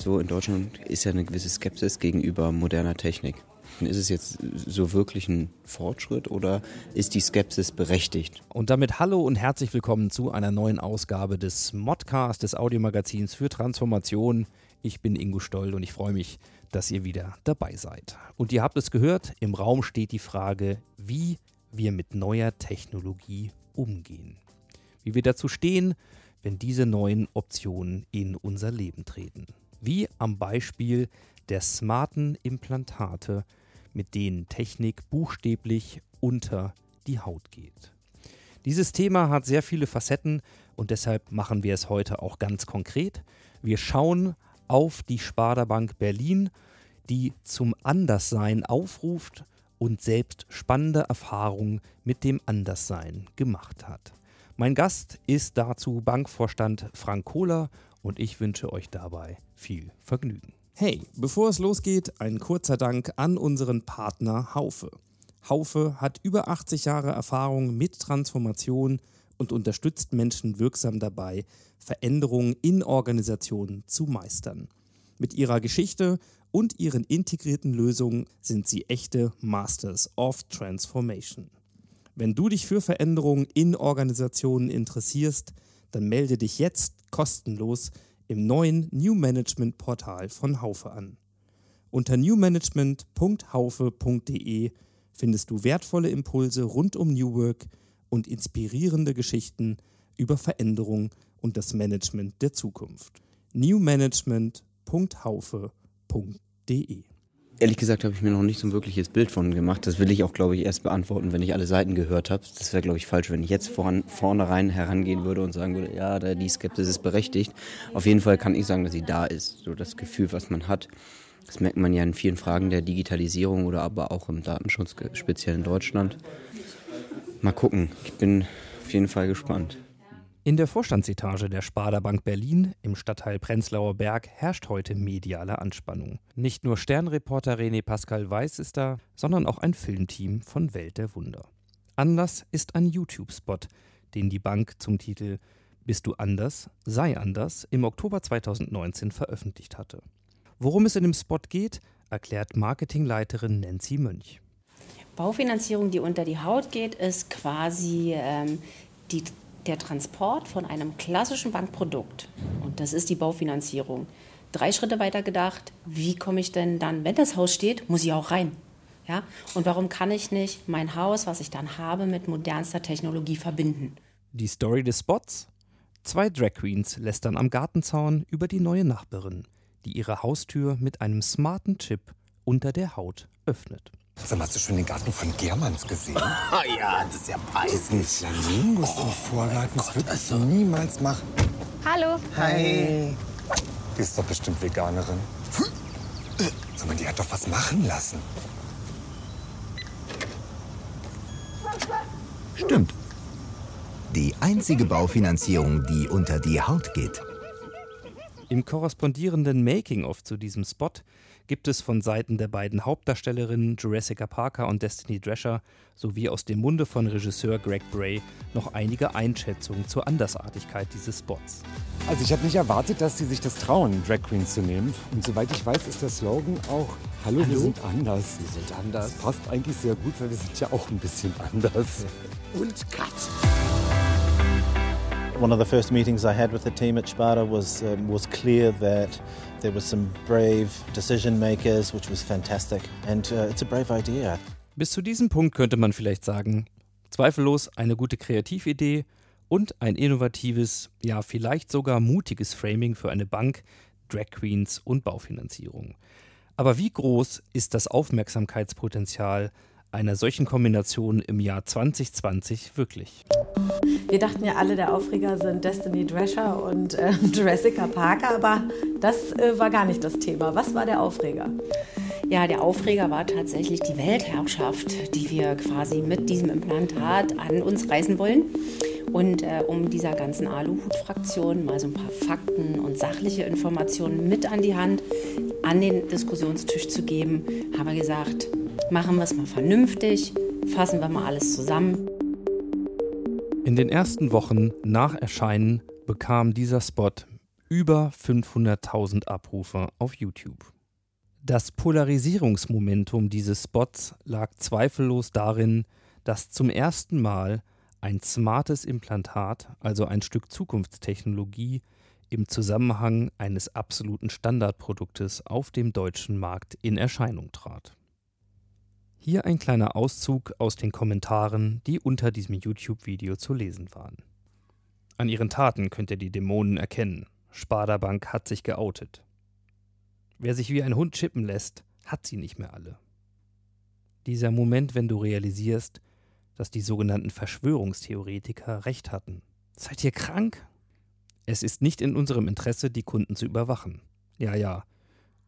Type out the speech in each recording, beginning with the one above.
So in Deutschland ist ja eine gewisse Skepsis gegenüber moderner Technik. Ist es jetzt so wirklich ein Fortschritt oder ist die Skepsis berechtigt? Und damit hallo und herzlich willkommen zu einer neuen Ausgabe des Modcast, des Audiomagazins für Transformation. Ich bin Ingo Stoll und ich freue mich, dass ihr wieder dabei seid. Und ihr habt es gehört, im Raum steht die Frage, wie wir mit neuer Technologie umgehen. Wie wir dazu stehen, wenn diese neuen Optionen in unser Leben treten. Wie am Beispiel der smarten Implantate, mit denen Technik buchstäblich unter die Haut geht. Dieses Thema hat sehr viele Facetten und deshalb machen wir es heute auch ganz konkret. Wir schauen auf die Sparda Bank Berlin, die zum Anderssein aufruft und selbst spannende Erfahrungen mit dem Anderssein gemacht hat. Mein Gast ist dazu Bankvorstand Frank Kohler und ich wünsche euch dabei viel Vergnügen. Hey, bevor es losgeht, ein kurzer Dank an unseren Partner Haufe. Haufe hat über 80 Jahre Erfahrung mit Transformation und unterstützt Menschen wirksam dabei, Veränderungen in Organisationen zu meistern. Mit ihrer Geschichte und ihren integrierten Lösungen sind sie echte Masters of Transformation. Wenn du dich für Veränderungen in Organisationen interessierst, dann melde dich jetzt kostenlos im neuen New Management Portal von Haufe an. Unter newmanagement.haufe.de findest du wertvolle Impulse rund um New Work und inspirierende Geschichten über Veränderung und das Management der Zukunft. newmanagement.haufe.de Ehrlich gesagt habe ich mir noch nicht so ein wirkliches Bild von gemacht. Das will ich auch, glaube ich, erst beantworten, wenn ich alle Seiten gehört habe. Das wäre, glaube ich, falsch, wenn ich jetzt voran, vornherein herangehen würde und sagen würde, ja, die Skepsis ist berechtigt. Auf jeden Fall kann ich sagen, dass sie da ist. So das Gefühl, was man hat. Das merkt man ja in vielen Fragen der Digitalisierung oder aber auch im Datenschutz, speziell in Deutschland. Mal gucken. Ich bin auf jeden Fall gespannt. In der Vorstandsetage der Sparda Bank Berlin im Stadtteil Prenzlauer Berg herrscht heute mediale Anspannung. Nicht nur Sternreporter René Pascal Weiß ist da, sondern auch ein Filmteam von Welt der Wunder. Anlass ist ein YouTube-Spot, den die Bank zum Titel Bist du anders? Sei anders im Oktober 2019 veröffentlicht hatte. Worum es in dem Spot geht, erklärt Marketingleiterin Nancy Mönch. Baufinanzierung, die unter die Haut geht, ist quasi ähm, die der Transport von einem klassischen Bankprodukt, und das ist die Baufinanzierung, drei Schritte weiter gedacht, wie komme ich denn dann, wenn das Haus steht, muss ich auch rein. Ja? Und warum kann ich nicht mein Haus, was ich dann habe, mit modernster Technologie verbinden? Die Story des Spots? Zwei Drag Queens lästern am Gartenzaun über die neue Nachbarin, die ihre Haustür mit einem smarten Chip unter der Haut öffnet. Sag mal, hast du schon den Garten von Germans gesehen? Ah ja, das ist ja Diesen preislich. Flamingos im Vorgarten, das würde ich niemals machen. Hallo. Hi. Die ist doch bestimmt Veganerin. Sag mal, die hat doch was machen lassen. Stimmt. Die einzige Baufinanzierung, die unter die Haut geht. Im korrespondierenden Making-of zu diesem Spot gibt es von Seiten der beiden Hauptdarstellerinnen Jurassica Parker und Destiny Drescher sowie aus dem Munde von Regisseur Greg Bray noch einige Einschätzungen zur Andersartigkeit dieses Spots. Also ich habe nicht erwartet, dass sie sich das trauen, Drag Queens zu nehmen. Und soweit ich weiß, ist der Slogan auch Hallo, wir sind anders. Wir sind anders. Das passt eigentlich sehr gut, weil wir sind ja auch ein bisschen anders. Und Cut. One of the first meetings I had with the team at Sparta was um, was clear that there were some brave decision makers, which was fantastic, and uh, it's a brave idea. Bis zu diesem Punkt könnte man vielleicht sagen, zweifellos eine gute Kreatividee und ein innovatives, ja vielleicht sogar mutiges Framing für eine Bank, Drag Queens und Baufinanzierung. Aber wie groß ist das Aufmerksamkeitspotenzial einer solchen Kombination im Jahr 2020 wirklich? Wir dachten ja alle, der Aufreger sind Destiny Drescher und äh, Jurassica Parker, aber das äh, war gar nicht das Thema. Was war der Aufreger? Ja, der Aufreger war tatsächlich die Weltherrschaft, die wir quasi mit diesem Implantat an uns reißen wollen. Und äh, um dieser ganzen Aluhut-Fraktion mal so ein paar Fakten und sachliche Informationen mit an die Hand an den Diskussionstisch zu geben, haben wir gesagt, machen wir es mal vernünftig, fassen wir mal alles zusammen. In den ersten Wochen nach Erscheinen bekam dieser Spot über 500.000 Abrufe auf YouTube. Das Polarisierungsmomentum dieses Spots lag zweifellos darin, dass zum ersten Mal ein smartes Implantat, also ein Stück Zukunftstechnologie, im Zusammenhang eines absoluten Standardproduktes auf dem deutschen Markt in Erscheinung trat. Hier ein kleiner Auszug aus den Kommentaren, die unter diesem YouTube-Video zu lesen waren. An ihren Taten könnt ihr die Dämonen erkennen. Sparda-Bank hat sich geoutet. Wer sich wie ein Hund chippen lässt, hat sie nicht mehr alle. Dieser Moment, wenn du realisierst, dass die sogenannten Verschwörungstheoretiker recht hatten. Seid ihr krank? Es ist nicht in unserem Interesse, die Kunden zu überwachen. Ja, ja.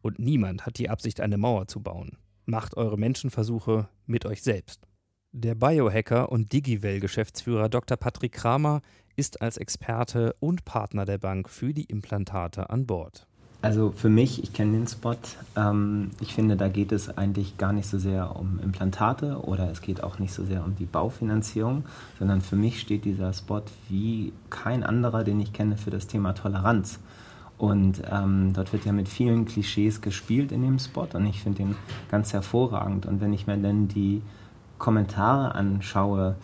Und niemand hat die Absicht, eine Mauer zu bauen. Macht eure Menschenversuche mit euch selbst. Der Biohacker und Digivel-Geschäftsführer Dr. Patrick Kramer ist als Experte und Partner der Bank für die Implantate an Bord. Also für mich, ich kenne den Spot, ähm, ich finde, da geht es eigentlich gar nicht so sehr um Implantate oder es geht auch nicht so sehr um die Baufinanzierung, sondern für mich steht dieser Spot wie kein anderer, den ich kenne, für das Thema Toleranz. Und ähm, dort wird ja mit vielen Klischees gespielt in dem Spot und ich finde den ganz hervorragend. Und wenn ich mir dann die Kommentare anschaue,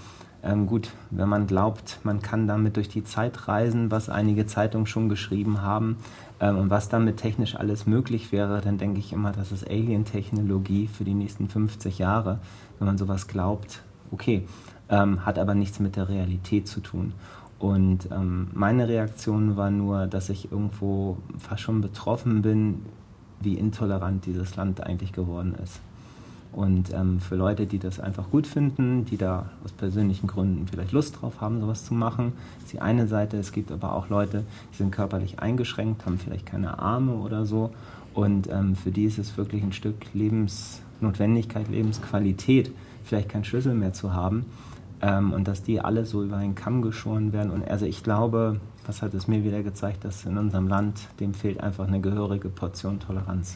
ähm, gut, wenn man glaubt, man kann damit durch die Zeit reisen, was einige Zeitungen schon geschrieben haben, ähm, und was damit technisch alles möglich wäre, dann denke ich immer, das ist Alien-Technologie für die nächsten 50 Jahre, wenn man sowas glaubt. Okay, ähm, hat aber nichts mit der Realität zu tun. Und ähm, meine Reaktion war nur, dass ich irgendwo fast schon betroffen bin, wie intolerant dieses Land eigentlich geworden ist. Und ähm, für Leute, die das einfach gut finden, die da aus persönlichen Gründen vielleicht Lust drauf haben, sowas zu machen, ist die eine Seite. Es gibt aber auch Leute, die sind körperlich eingeschränkt, haben vielleicht keine Arme oder so. Und ähm, für die ist es wirklich ein Stück Lebensnotwendigkeit, Lebensqualität, vielleicht keinen Schlüssel mehr zu haben. Ähm, und dass die alle so über einen Kamm geschoren werden. Und also ich glaube, was hat es mir wieder gezeigt, dass in unserem Land dem fehlt einfach eine gehörige Portion Toleranz.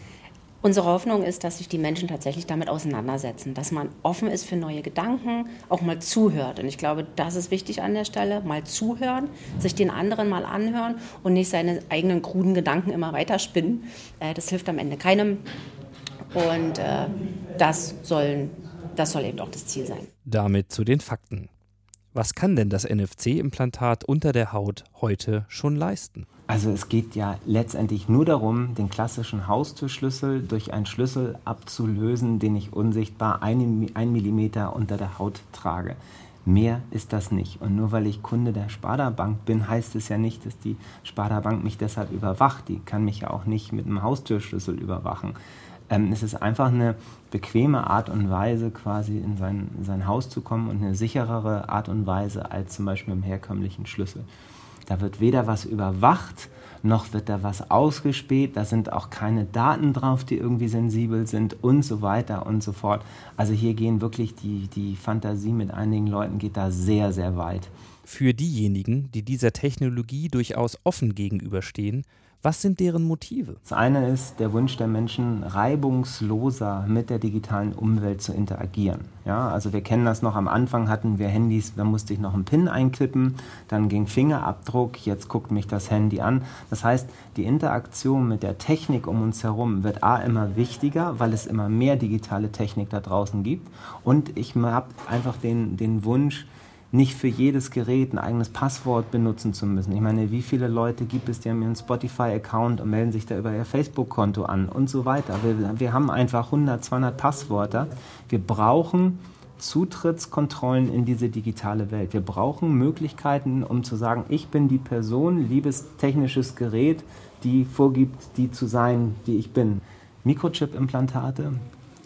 Unsere Hoffnung ist, dass sich die Menschen tatsächlich damit auseinandersetzen, dass man offen ist für neue Gedanken, auch mal zuhört. Und ich glaube, das ist wichtig an der Stelle, mal zuhören, sich den anderen mal anhören und nicht seine eigenen kruden Gedanken immer weiterspinnen. Äh, das hilft am Ende keinem. Und äh, das, sollen, das soll eben auch das Ziel sein. Damit zu den Fakten. Was kann denn das NFC-Implantat unter der Haut heute schon leisten? Also es geht ja letztendlich nur darum, den klassischen Haustürschlüssel durch einen Schlüssel abzulösen, den ich unsichtbar einen, einen Millimeter unter der Haut trage. Mehr ist das nicht. Und nur weil ich Kunde der Sparda Bank bin, heißt es ja nicht, dass die Sparda Bank mich deshalb überwacht. Die kann mich ja auch nicht mit einem Haustürschlüssel überwachen. Ähm, es ist einfach eine bequeme Art und Weise, quasi in sein, in sein Haus zu kommen und eine sicherere Art und Weise als zum Beispiel im herkömmlichen Schlüssel. Da wird weder was überwacht, noch wird da was ausgespäht. Da sind auch keine Daten drauf, die irgendwie sensibel sind und so weiter und so fort. Also hier gehen wirklich die, die Fantasie mit einigen Leuten geht da sehr, sehr weit. Für diejenigen, die dieser Technologie durchaus offen gegenüberstehen, was sind deren Motive? Das eine ist der Wunsch der Menschen, reibungsloser mit der digitalen Umwelt zu interagieren. Ja, also wir kennen das noch, am Anfang hatten wir Handys, da musste ich noch einen PIN einkippen, dann ging Fingerabdruck, jetzt guckt mich das Handy an. Das heißt, die Interaktion mit der Technik um uns herum wird A immer wichtiger, weil es immer mehr digitale Technik da draußen gibt. Und ich habe einfach den, den Wunsch, nicht für jedes Gerät ein eigenes Passwort benutzen zu müssen. Ich meine, wie viele Leute gibt es, die haben ihren Spotify-Account und melden sich da über ihr Facebook-Konto an und so weiter. Wir, wir haben einfach 100, 200 Passwörter. Wir brauchen Zutrittskontrollen in diese digitale Welt. Wir brauchen Möglichkeiten, um zu sagen, ich bin die Person, liebes technisches Gerät, die vorgibt, die zu sein, die ich bin. Mikrochip-Implantate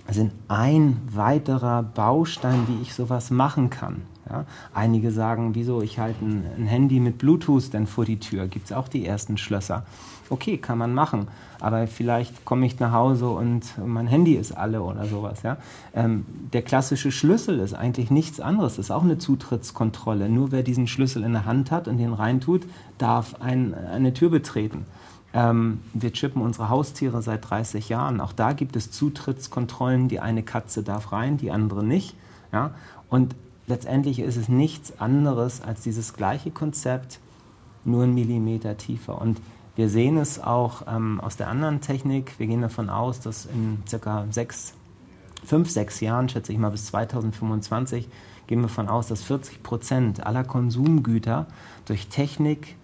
sind ein weiterer Baustein, wie ich sowas machen kann. Ja? Einige sagen, wieso, ich halte ein, ein Handy mit Bluetooth denn vor die Tür. Gibt es auch die ersten Schlösser. Okay, kann man machen. Aber vielleicht komme ich nach Hause und mein Handy ist alle oder sowas. Ja? Ähm, der klassische Schlüssel ist eigentlich nichts anderes. Ist auch eine Zutrittskontrolle. Nur wer diesen Schlüssel in der Hand hat und den reintut, darf ein, eine Tür betreten. Ähm, wir chippen unsere Haustiere seit 30 Jahren. Auch da gibt es Zutrittskontrollen. Die eine Katze darf rein, die andere nicht. Ja? Und letztendlich ist es nichts anderes als dieses gleiche Konzept, nur einen Millimeter tiefer. Und wir sehen es auch ähm, aus der anderen Technik. Wir gehen davon aus, dass in circa sechs, fünf, sechs Jahren, schätze ich mal bis 2025, gehen wir davon aus, dass 40 Prozent aller Konsumgüter durch Technik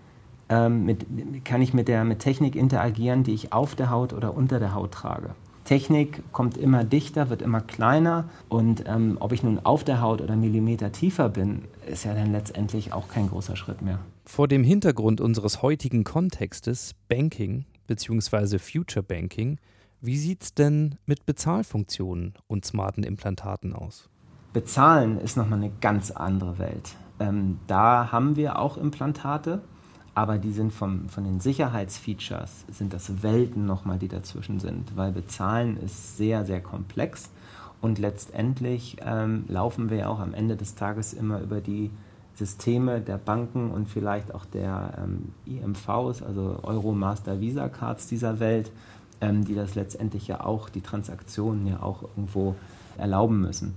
ähm, mit, kann ich mit der mit Technik interagieren, die ich auf der Haut oder unter der Haut trage. Technik kommt immer dichter, wird immer kleiner und ähm, ob ich nun auf der Haut oder Millimeter tiefer bin, ist ja dann letztendlich auch kein großer Schritt mehr. Vor dem Hintergrund unseres heutigen Kontextes Banking bzw. Future Banking, wie sieht es denn mit Bezahlfunktionen und smarten Implantaten aus? Bezahlen ist nochmal eine ganz andere Welt. Ähm, da haben wir auch Implantate, aber die sind vom, von den Sicherheitsfeatures, sind das Welten nochmal, die dazwischen sind, weil Bezahlen ist sehr, sehr komplex. Und letztendlich ähm, laufen wir ja auch am Ende des Tages immer über die Systeme der Banken und vielleicht auch der ähm, IMVs, also Euro Master Visa Cards dieser Welt, ähm, die das letztendlich ja auch, die Transaktionen ja auch irgendwo erlauben müssen.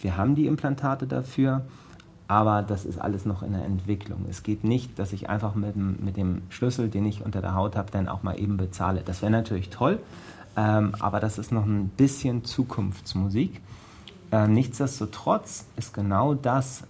Wir haben die Implantate dafür aber das ist alles noch in der Entwicklung. Es geht nicht, dass ich einfach mit, mit dem Schlüssel, den ich unter der Haut habe, dann auch mal eben bezahle. Das wäre natürlich toll, ähm, aber das ist noch ein bisschen Zukunftsmusik. Äh, nichtsdestotrotz ist genau das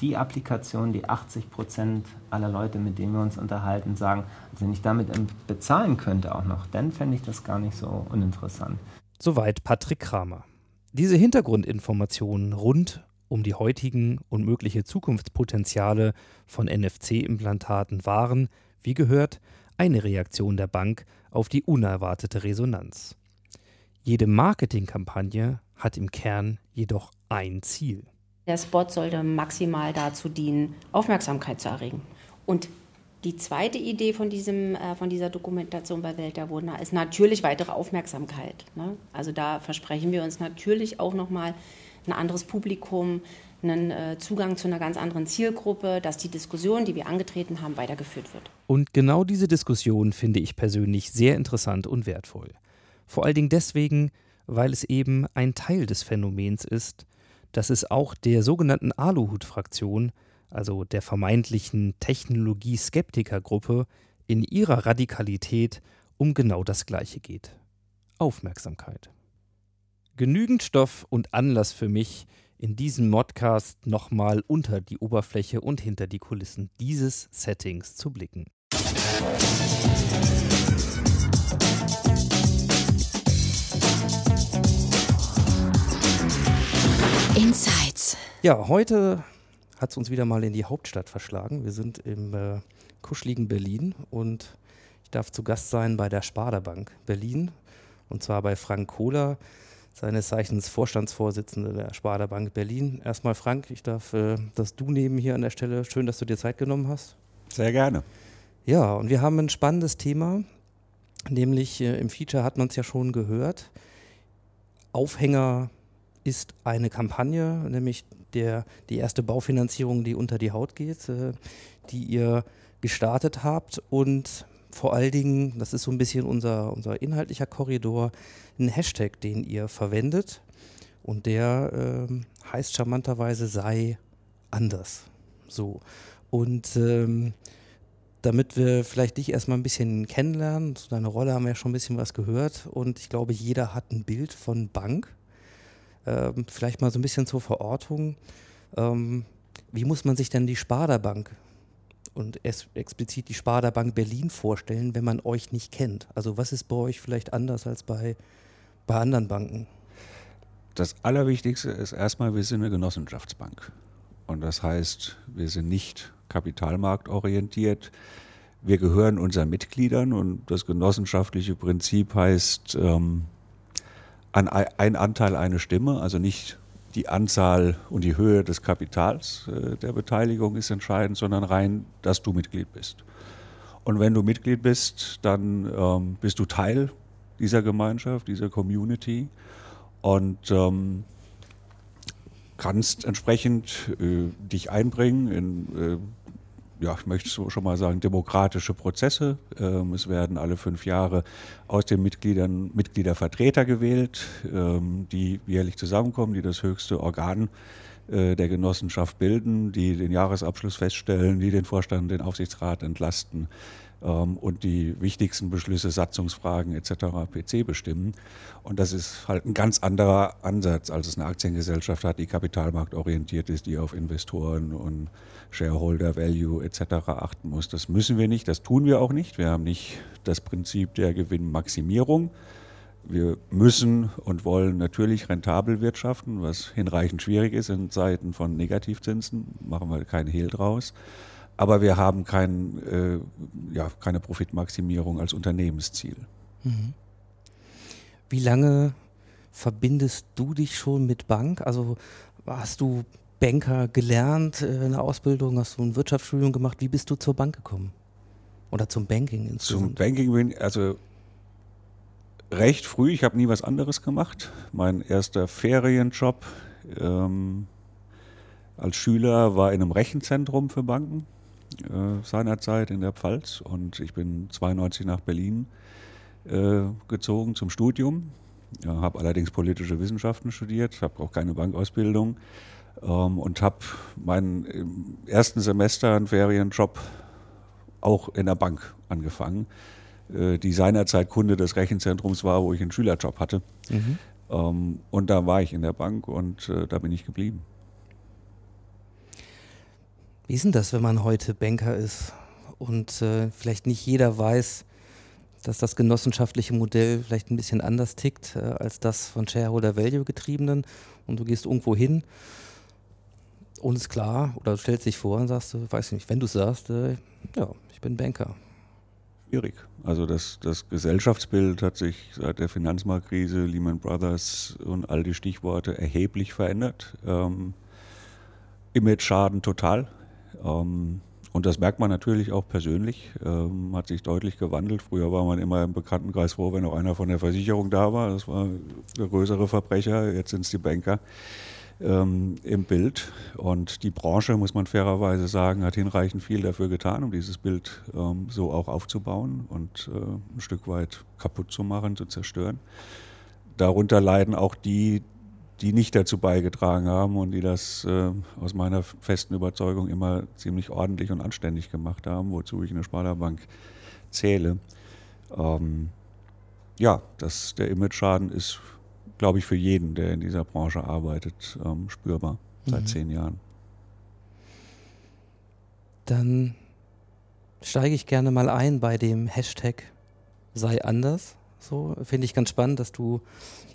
die Applikation, die 80 Prozent aller Leute, mit denen wir uns unterhalten, sagen, also wenn ich damit bezahlen könnte auch noch, dann fände ich das gar nicht so uninteressant. Soweit Patrick Kramer. Diese Hintergrundinformationen rund um die heutigen und mögliche Zukunftspotenziale von NFC-Implantaten waren, wie gehört, eine Reaktion der Bank auf die unerwartete Resonanz. Jede Marketingkampagne hat im Kern jedoch ein Ziel. Der Spot sollte maximal dazu dienen, Aufmerksamkeit zu erregen. Und die zweite Idee von, diesem, äh, von dieser Dokumentation bei Welt der Wunder ist natürlich weitere Aufmerksamkeit. Ne? Also da versprechen wir uns natürlich auch nochmal ein anderes Publikum, einen äh, Zugang zu einer ganz anderen Zielgruppe, dass die Diskussion, die wir angetreten haben, weitergeführt wird. Und genau diese Diskussion finde ich persönlich sehr interessant und wertvoll. Vor allen Dingen deswegen, weil es eben ein Teil des Phänomens ist, dass es auch der sogenannten Aluhut-Fraktion, also der vermeintlichen Technologie-Skeptiker-Gruppe, in ihrer Radikalität um genau das Gleiche geht. Aufmerksamkeit genügend Stoff und Anlass für mich, in diesem Modcast nochmal unter die Oberfläche und hinter die Kulissen dieses Settings zu blicken. Insights. Ja, heute hat es uns wieder mal in die Hauptstadt verschlagen. Wir sind im äh, kuscheligen Berlin und ich darf zu Gast sein bei der Sparda Bank Berlin und zwar bei Frank Kohler seines Zeichens Vorstandsvorsitzende der Sparda Bank Berlin. Erstmal Frank, ich darf äh, das Du nehmen hier an der Stelle. Schön, dass du dir Zeit genommen hast. Sehr gerne. Ja, und wir haben ein spannendes Thema, nämlich äh, im Feature hat man es ja schon gehört. Aufhänger ist eine Kampagne, nämlich der, die erste Baufinanzierung, die unter die Haut geht, äh, die ihr gestartet habt und vor allen Dingen, das ist so ein bisschen unser, unser inhaltlicher Korridor, ein Hashtag, den ihr verwendet. Und der ähm, heißt charmanterweise sei anders. So. Und ähm, damit wir vielleicht dich erstmal ein bisschen kennenlernen, zu deiner Rolle haben wir ja schon ein bisschen was gehört. Und ich glaube, jeder hat ein Bild von Bank. Ähm, vielleicht mal so ein bisschen zur Verortung. Ähm, wie muss man sich denn die Sparda Bank und explizit die Sparda Bank Berlin vorstellen, wenn man euch nicht kennt? Also was ist bei euch vielleicht anders als bei, bei anderen Banken? Das Allerwichtigste ist erstmal, wir sind eine Genossenschaftsbank. Und das heißt, wir sind nicht kapitalmarktorientiert. Wir gehören unseren Mitgliedern und das genossenschaftliche Prinzip heißt, ähm, ein Anteil eine Stimme, also nicht die Anzahl und die Höhe des Kapitals äh, der Beteiligung ist entscheidend, sondern rein, dass du Mitglied bist. Und wenn du Mitglied bist, dann ähm, bist du Teil dieser Gemeinschaft, dieser Community und ähm, kannst entsprechend äh, dich einbringen in, äh, ja, ich möchte schon mal sagen, demokratische Prozesse. Ähm, es werden alle fünf Jahre aus den Mitgliedern Mitgliedervertreter gewählt, ähm, die jährlich zusammenkommen, die das höchste Organ äh, der Genossenschaft bilden, die den Jahresabschluss feststellen, die den Vorstand, den Aufsichtsrat entlasten und die wichtigsten Beschlüsse, Satzungsfragen etc. PC bestimmen. Und das ist halt ein ganz anderer Ansatz, als es eine Aktiengesellschaft hat, die kapitalmarktorientiert ist, die auf Investoren und Shareholder Value etc. achten muss. Das müssen wir nicht, das tun wir auch nicht. Wir haben nicht das Prinzip der Gewinnmaximierung. Wir müssen und wollen natürlich rentabel wirtschaften, was hinreichend schwierig ist in Zeiten von Negativzinsen, machen wir keinen Hehl draus. Aber wir haben kein, äh, ja, keine Profitmaximierung als Unternehmensziel. Mhm. Wie lange verbindest du dich schon mit Bank? Also hast du Banker gelernt äh, in der Ausbildung, hast du ein Wirtschaftsstudium gemacht? Wie bist du zur Bank gekommen? Oder zum Banking insgesamt? Zum Banking bin also recht früh, ich habe nie was anderes gemacht. Mein erster Ferienjob ähm, als Schüler war in einem Rechenzentrum für Banken äh, seinerzeit in der Pfalz und ich bin 92 nach Berlin äh, gezogen zum Studium. Ja, habe allerdings politische Wissenschaften studiert, habe auch keine Bankausbildung ähm, und habe meinen im ersten Semester einen Ferienjob auch in der Bank angefangen, äh, die seinerzeit Kunde des Rechenzentrums war, wo ich einen Schülerjob hatte. Mhm. Ähm, und da war ich in der Bank und äh, da bin ich geblieben. Wie ist denn das, wenn man heute Banker ist und äh, vielleicht nicht jeder weiß, dass das genossenschaftliche Modell vielleicht ein bisschen anders tickt äh, als das von Shareholder Value getriebenen und du gehst irgendwo hin und ist klar oder stellst dich vor und sagst, du, weiß nicht, wenn du sagst, äh, ja, ich bin Banker. Schwierig. Also das, das Gesellschaftsbild hat sich seit der Finanzmarktkrise, Lehman Brothers und all die Stichworte erheblich verändert. Ähm, Image-Schaden total. Ähm, und das merkt man natürlich auch persönlich, ähm, hat sich deutlich gewandelt. Früher war man immer im Bekanntenkreis froh, wenn auch einer von der Versicherung da war. Das war größere Verbrecher, jetzt sind es die Banker ähm, im Bild. Und die Branche, muss man fairerweise sagen, hat hinreichend viel dafür getan, um dieses Bild ähm, so auch aufzubauen und äh, ein Stück weit kaputt zu machen, zu zerstören. Darunter leiden auch die, die nicht dazu beigetragen haben und die das äh, aus meiner festen Überzeugung immer ziemlich ordentlich und anständig gemacht haben, wozu ich eine Sparda-Bank zähle. Ähm, ja, das, der Image-Schaden ist, glaube ich, für jeden, der in dieser Branche arbeitet, ähm, spürbar seit mhm. zehn Jahren. Dann steige ich gerne mal ein bei dem Hashtag sei anders. So finde ich ganz spannend, dass du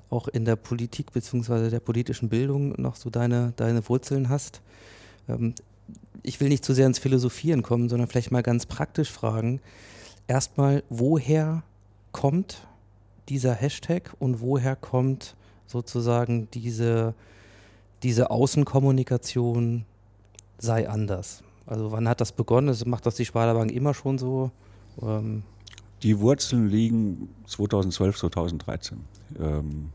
auch in der Politik bzw. der politischen Bildung noch so deine, deine Wurzeln hast. Ähm, ich will nicht zu sehr ins Philosophieren kommen, sondern vielleicht mal ganz praktisch fragen. Erstmal, woher kommt dieser Hashtag und woher kommt sozusagen diese, diese Außenkommunikation sei anders? Also wann hat das begonnen? macht das die Sparda immer schon so? Ähm die Wurzeln liegen 2012, 2013. Ähm,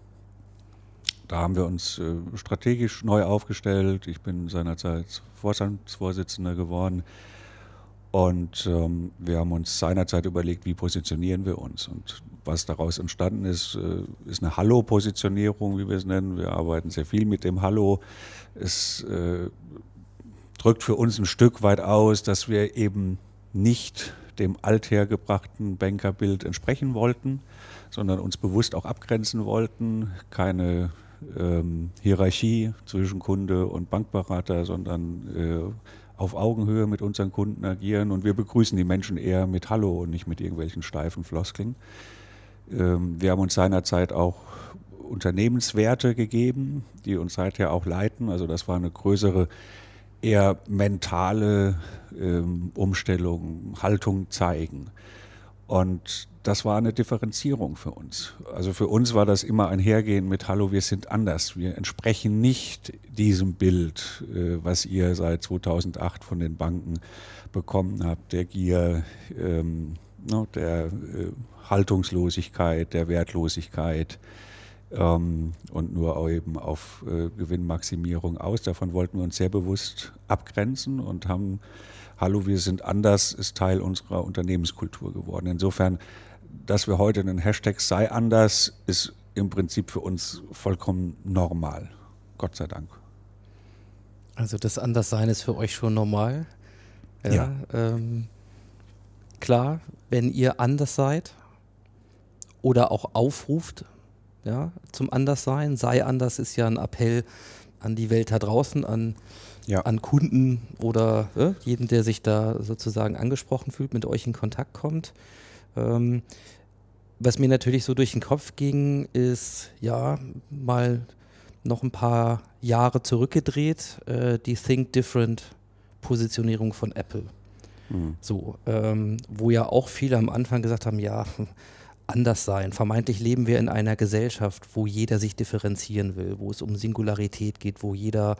da haben wir uns äh, strategisch neu aufgestellt. Ich bin seinerzeit Vorstandsvorsitzender geworden. Und ähm, wir haben uns seinerzeit überlegt, wie positionieren wir uns. Und was daraus entstanden ist, äh, ist eine Hallo-Positionierung, wie wir es nennen. Wir arbeiten sehr viel mit dem Hallo. Es äh, drückt für uns ein Stück weit aus, dass wir eben nicht dem althergebrachten Bankerbild entsprechen wollten, sondern uns bewusst auch abgrenzen wollten, keine ähm, Hierarchie zwischen Kunde und Bankberater, sondern äh, auf Augenhöhe mit unseren Kunden agieren und wir begrüßen die Menschen eher mit Hallo und nicht mit irgendwelchen steifen Floskeln. Ähm, wir haben uns seinerzeit auch Unternehmenswerte gegeben, die uns seither auch leiten. Also das war eine größere, eher mentale ähm, Umstellung, Haltung zeigen. Und das war eine Differenzierung für uns. Also für uns war das immer ein Hergehen mit Hallo, wir sind anders. Wir entsprechen nicht diesem Bild, äh, was ihr seit 2008 von den Banken bekommen habt, der Gier, ähm, ne, der äh, Haltungslosigkeit, der Wertlosigkeit ähm, und nur eben auf äh, Gewinnmaximierung aus. Davon wollten wir uns sehr bewusst abgrenzen und haben Hallo, wir sind anders ist Teil unserer Unternehmenskultur geworden. Insofern, dass wir heute einen Hashtag sei anders, ist im Prinzip für uns vollkommen normal. Gott sei Dank. Also das Anderssein ist für euch schon normal. Ja. ja. Ähm, klar, wenn ihr anders seid oder auch aufruft, ja, zum Anderssein, sei anders ist ja ein Appell an die Welt da draußen, an ja. an Kunden oder äh, jeden, der sich da sozusagen angesprochen fühlt, mit euch in Kontakt kommt. Ähm, was mir natürlich so durch den Kopf ging, ist ja mal noch ein paar Jahre zurückgedreht, äh, die Think Different Positionierung von Apple. Mhm. So, ähm, wo ja auch viele am Anfang gesagt haben, ja, anders sein. Vermeintlich leben wir in einer Gesellschaft, wo jeder sich differenzieren will, wo es um Singularität geht, wo jeder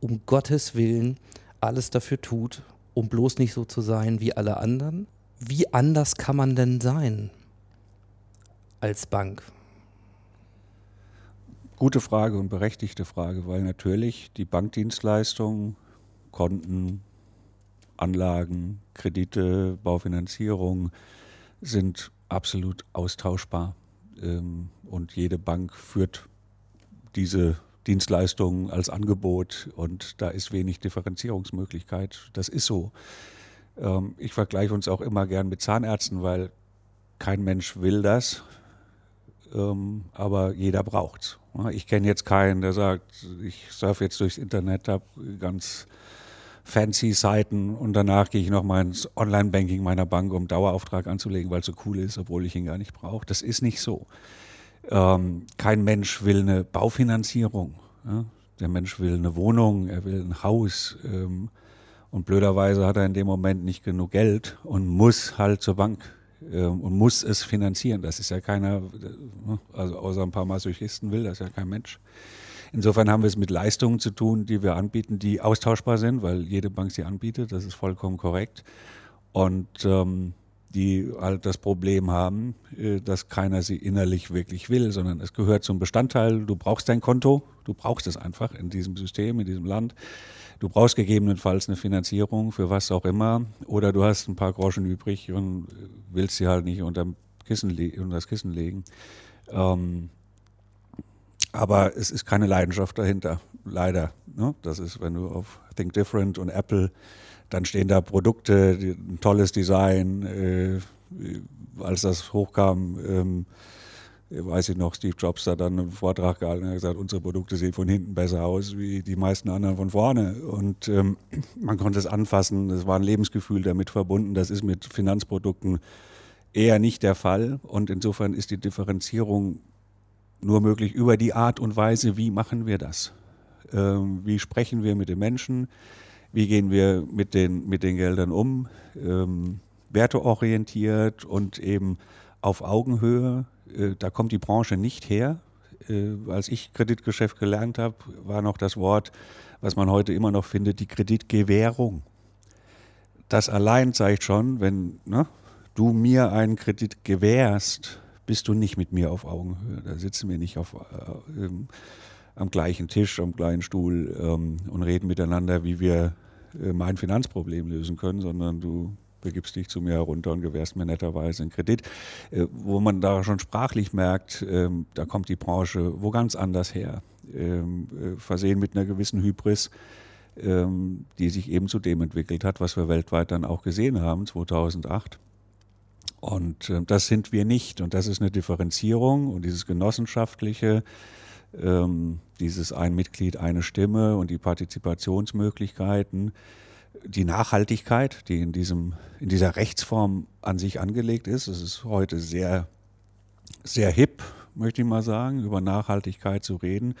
um Gottes Willen alles dafür tut, um bloß nicht so zu sein wie alle anderen? Wie anders kann man denn sein als Bank? Gute Frage und berechtigte Frage, weil natürlich die Bankdienstleistungen, Konten, Anlagen, Kredite, Baufinanzierung sind absolut austauschbar. Ähm, und jede Bank führt diese Dienstleistungen als Angebot und da ist wenig Differenzierungsmöglichkeit. Das ist so. Ähm, ich vergleiche uns auch immer gern mit Zahnärzten, weil kein Mensch will das, ähm, aber jeder braucht es. Ich kenne jetzt keinen, der sagt, ich surfe jetzt durchs Internet, habe ganz fancy Seiten und danach gehe ich noch mal ins Online-Banking meiner Bank, um Dauerauftrag anzulegen, weil es so cool ist, obwohl ich ihn gar nicht brauche. Das ist nicht so. Ähm, kein Mensch will eine Baufinanzierung. Ja? Der Mensch will eine Wohnung, er will ein Haus. Ähm, und blöderweise hat er in dem Moment nicht genug Geld und muss halt zur Bank ähm, und muss es finanzieren. Das ist ja keiner, also außer ein paar Masochisten will das ja kein Mensch. Insofern haben wir es mit Leistungen zu tun, die wir anbieten, die austauschbar sind, weil jede Bank sie anbietet. Das ist vollkommen korrekt. Und ähm, die halt das Problem haben, äh, dass keiner sie innerlich wirklich will, sondern es gehört zum Bestandteil. Du brauchst dein Konto, du brauchst es einfach in diesem System, in diesem Land. Du brauchst gegebenenfalls eine Finanzierung für was auch immer, oder du hast ein paar Groschen übrig und willst sie halt nicht unter, das Kissen legen. Ähm, aber es ist keine Leidenschaft dahinter, leider. Ne? Das ist, wenn du auf Think Different und Apple dann stehen da Produkte, die, ein tolles Design. Äh, als das hochkam, ähm, weiß ich noch, Steve Jobs hat dann einen Vortrag gehalten und gesagt, unsere Produkte sehen von hinten besser aus wie die meisten anderen von vorne. Und ähm, man konnte es anfassen, es war ein Lebensgefühl damit verbunden. Das ist mit Finanzprodukten eher nicht der Fall. Und insofern ist die Differenzierung nur möglich über die Art und Weise, wie machen wir das? Ähm, wie sprechen wir mit den Menschen? Wie gehen wir mit den, mit den Geldern um, ähm, werteorientiert und eben auf Augenhöhe. Äh, da kommt die Branche nicht her. Äh, als ich Kreditgeschäft gelernt habe, war noch das Wort, was man heute immer noch findet, die Kreditgewährung. Das allein zeigt schon, wenn ne, du mir einen Kredit gewährst, bist du nicht mit mir auf Augenhöhe. Da sitzen wir nicht auf, äh, ähm, am gleichen Tisch, am gleichen Stuhl ähm, und reden miteinander, wie wir äh, mein Finanzproblem lösen können, sondern du begibst dich zu mir herunter und gewährst mir netterweise einen Kredit, äh, wo man da schon sprachlich merkt, ähm, da kommt die Branche wo ganz anders her, ähm, äh, versehen mit einer gewissen Hybris, ähm, die sich eben zu dem entwickelt hat, was wir weltweit dann auch gesehen haben, 2008. Und äh, das sind wir nicht. Und das ist eine Differenzierung und dieses genossenschaftliche, ähm, dieses ein Mitglied, eine Stimme und die Partizipationsmöglichkeiten, die Nachhaltigkeit, die in, diesem, in dieser Rechtsform an sich angelegt ist. Es ist heute sehr, sehr hip, möchte ich mal sagen, über Nachhaltigkeit zu reden.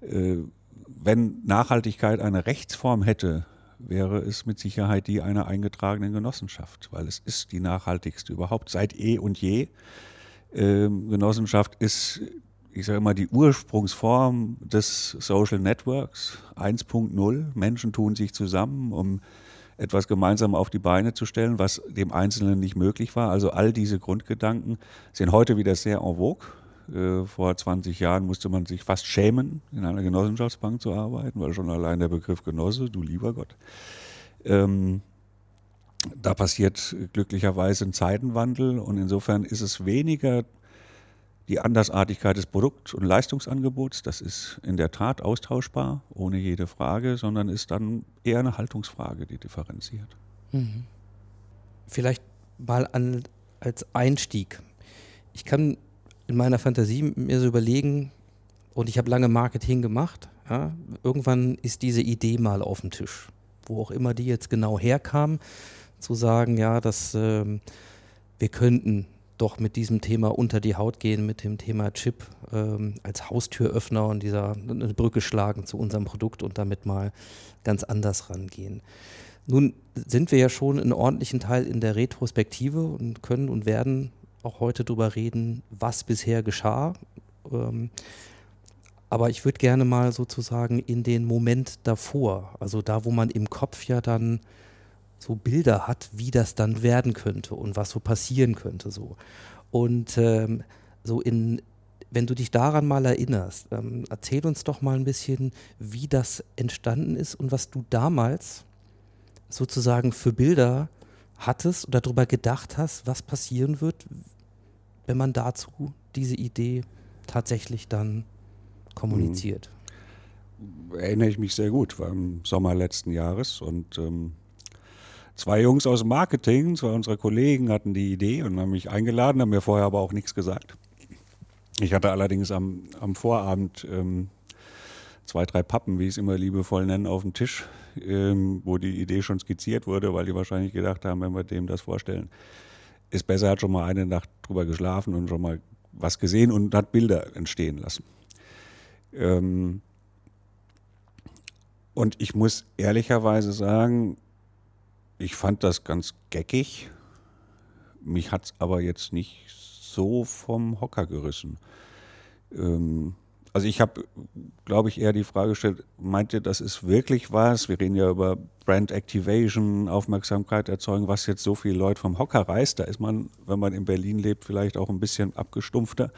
Äh, wenn Nachhaltigkeit eine Rechtsform hätte, wäre es mit Sicherheit die einer eingetragenen Genossenschaft, weil es ist die nachhaltigste überhaupt seit eh und je. Ähm, Genossenschaft ist, ich sage immer, die Ursprungsform des Social Networks 1.0. Menschen tun sich zusammen, um etwas gemeinsam auf die Beine zu stellen, was dem Einzelnen nicht möglich war. Also all diese Grundgedanken sind heute wieder sehr en vogue. Äh, vor 20 Jahren musste man sich fast schämen, in einer Genossenschaftsbank zu arbeiten, weil schon allein der Begriff Genosse, du lieber Gott. Ähm, da passiert glücklicherweise ein Zeitenwandel und insofern ist es weniger die Andersartigkeit des Produkt- und Leistungsangebots, das ist in der Tat austauschbar, ohne jede Frage, sondern ist dann eher eine Haltungsfrage, die differenziert. Mhm. Vielleicht mal an, als Einstieg. Ich kann in meiner Fantasie mir so überlegen, und ich habe lange Marketing gemacht, ja, irgendwann ist diese Idee mal auf dem Tisch, wo auch immer die jetzt genau herkam, zu sagen, ja, dass ähm, wir könnten doch mit diesem Thema unter die Haut gehen, mit dem Thema Chip ähm, als Haustüröffner und dieser eine Brücke schlagen zu unserem Produkt und damit mal ganz anders rangehen. Nun sind wir ja schon einen ordentlichen Teil in der Retrospektive und können und werden auch heute darüber reden, was bisher geschah. Ähm, aber ich würde gerne mal sozusagen in den Moment davor, also da, wo man im Kopf ja dann so Bilder hat, wie das dann werden könnte und was so passieren könnte so. Und ähm, so in, wenn du dich daran mal erinnerst, ähm, erzähl uns doch mal ein bisschen, wie das entstanden ist und was du damals sozusagen für Bilder hattest oder darüber gedacht hast, was passieren wird, wenn man dazu diese Idee tatsächlich dann kommuniziert. Mhm. Erinnere ich mich sehr gut, war im Sommer letzten Jahres und ähm, Zwei Jungs aus dem Marketing, zwei unserer Kollegen hatten die Idee und haben mich eingeladen, haben mir vorher aber auch nichts gesagt. Ich hatte allerdings am, am Vorabend ähm, zwei, drei Pappen, wie ich es immer liebevoll nenne, auf dem Tisch, ähm, wo die Idee schon skizziert wurde, weil die wahrscheinlich gedacht haben, wenn wir dem das vorstellen, ist besser, hat schon mal eine Nacht drüber geschlafen und schon mal was gesehen und hat Bilder entstehen lassen. Ähm, und ich muss ehrlicherweise sagen, ich fand das ganz geckig. Mich hat es aber jetzt nicht so vom Hocker gerissen. Ähm, also ich habe, glaube ich, eher die Frage gestellt, meint ihr, das ist wirklich was? Wir reden ja über Brand Activation, Aufmerksamkeit erzeugen, was jetzt so viele Leute vom Hocker reißt. Da ist man, wenn man in Berlin lebt, vielleicht auch ein bisschen abgestumpfter,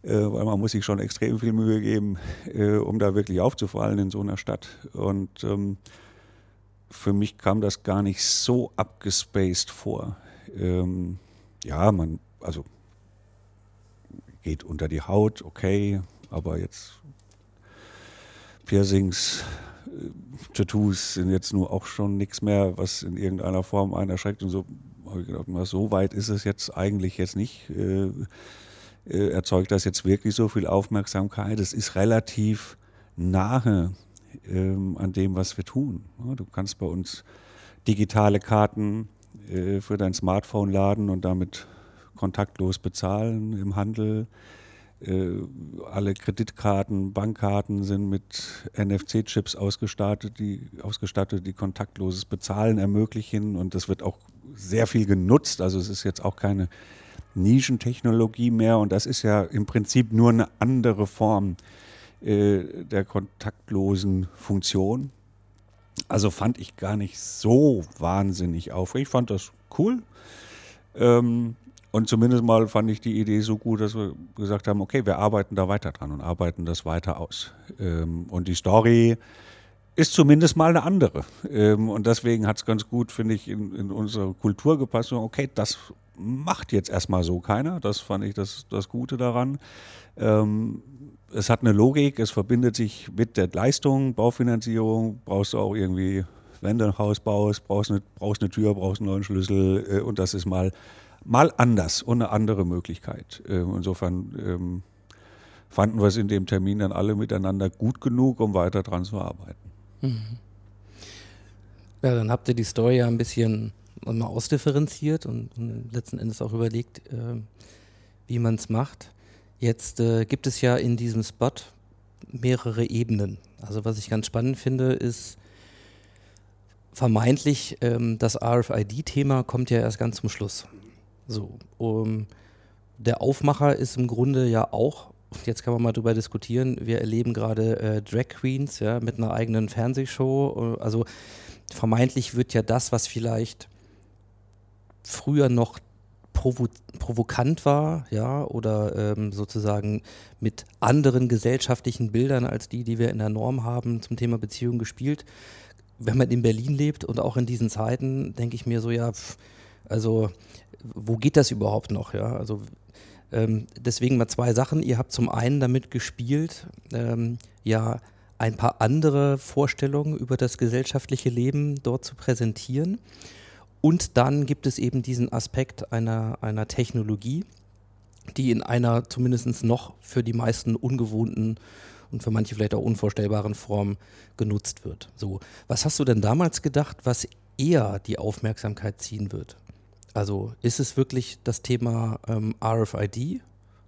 äh, weil man muss sich schon extrem viel Mühe geben, äh, um da wirklich aufzufallen in so einer Stadt. Und ähm, für mich kam das gar nicht so abgespaced vor. Ähm, ja, man, also geht unter die Haut, okay, aber jetzt Piercings, äh, Tattoos sind jetzt nur auch schon nichts mehr, was in irgendeiner Form einen erschreckt und so habe ich gedacht, na, so weit ist es jetzt eigentlich jetzt nicht. Äh, äh, erzeugt das jetzt wirklich so viel Aufmerksamkeit? Es ist relativ nahe ähm, an dem, was wir tun. Du kannst bei uns digitale Karten äh, für dein Smartphone laden und damit kontaktlos bezahlen im Handel. Äh, alle Kreditkarten, Bankkarten sind mit NFC-Chips ausgestattet die, ausgestattet, die kontaktloses Bezahlen ermöglichen. Und das wird auch sehr viel genutzt. Also es ist jetzt auch keine Nischentechnologie mehr. Und das ist ja im Prinzip nur eine andere Form äh, der kontaktlosen Funktion. Also fand ich gar nicht so wahnsinnig aufregend. Ich fand das cool. Ähm, und zumindest mal fand ich die Idee so gut, dass wir gesagt haben, okay, wir arbeiten da weiter dran und arbeiten das weiter aus. Ähm, und die Story ist zumindest mal eine andere. Ähm, und deswegen hat es ganz gut, finde ich, in, in, unsere Kultur gepasst. Okay, das macht jetzt erstmal so keiner. Das fand ich das, das Gute daran. Ähm, es hat eine Logik, es verbindet sich mit der Leistung, Baufinanzierung, brauchst du auch irgendwie, wenn du ein Haus baust, brauchst eine, brauchst eine Tür, brauchst einen neuen Schlüssel äh, und das ist mal, mal anders und eine andere Möglichkeit. Äh, insofern ähm, fanden wir es in dem Termin dann alle miteinander gut genug, um weiter dran zu arbeiten. Mhm. Ja, dann habt ihr die Story ja ein bisschen mal ausdifferenziert und, und letzten Endes auch überlegt, äh, wie man es macht. Jetzt äh, gibt es ja in diesem Spot mehrere Ebenen. Also was ich ganz spannend finde, ist, vermeintlich ähm, das RFID-Thema kommt ja erst ganz zum Schluss. So, um, der Aufmacher ist im Grunde ja auch, jetzt kann man mal drüber diskutieren, wir erleben gerade äh, Drag Queens ja, mit einer eigenen Fernsehshow. Äh, also vermeintlich wird ja das, was vielleicht früher noch provo provokant war, ja, oder ähm, sozusagen mit anderen gesellschaftlichen Bildern als die, die wir in der Norm haben, zum Thema Beziehung gespielt. Wenn man in Berlin lebt und auch in diesen Zeiten, denke ich mir so, ja, pff, also wo geht das überhaupt noch, ja? Also ähm, deswegen mal zwei Sachen. Ihr habt zum einen damit gespielt, ähm, ja, ein paar andere Vorstellungen über das gesellschaftliche Leben dort zu präsentieren. Und dann gibt es eben diesen Aspekt einer, einer Technologie, die in einer zumindest noch für die meisten ungewohnten und für manche vielleicht auch unvorstellbaren Form genutzt wird. So, was hast du denn damals gedacht, was eher die Aufmerksamkeit ziehen wird? Also ist es wirklich das Thema ähm, RFID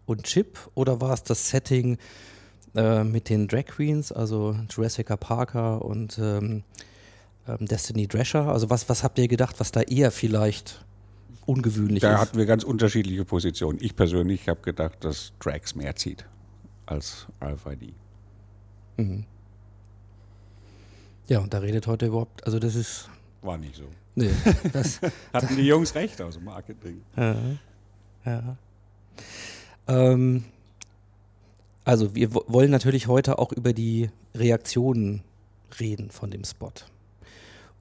und Chip oder war es das Setting äh, mit den Drag Queens, also Jurassica Parker und ähm, ähm, Destiny Drescher? Also was, was habt ihr gedacht, was da eher vielleicht ungewöhnlich da ist? Da hatten wir ganz unterschiedliche Positionen. Ich persönlich habe gedacht, dass Drags mehr zieht als RFID. Mhm. Ja, und da redet heute überhaupt, also das ist. War nicht so. Nee, das Hatten die Jungs recht aus dem Marketing. Ja. ja. Ähm, also wir wollen natürlich heute auch über die Reaktionen reden von dem Spot.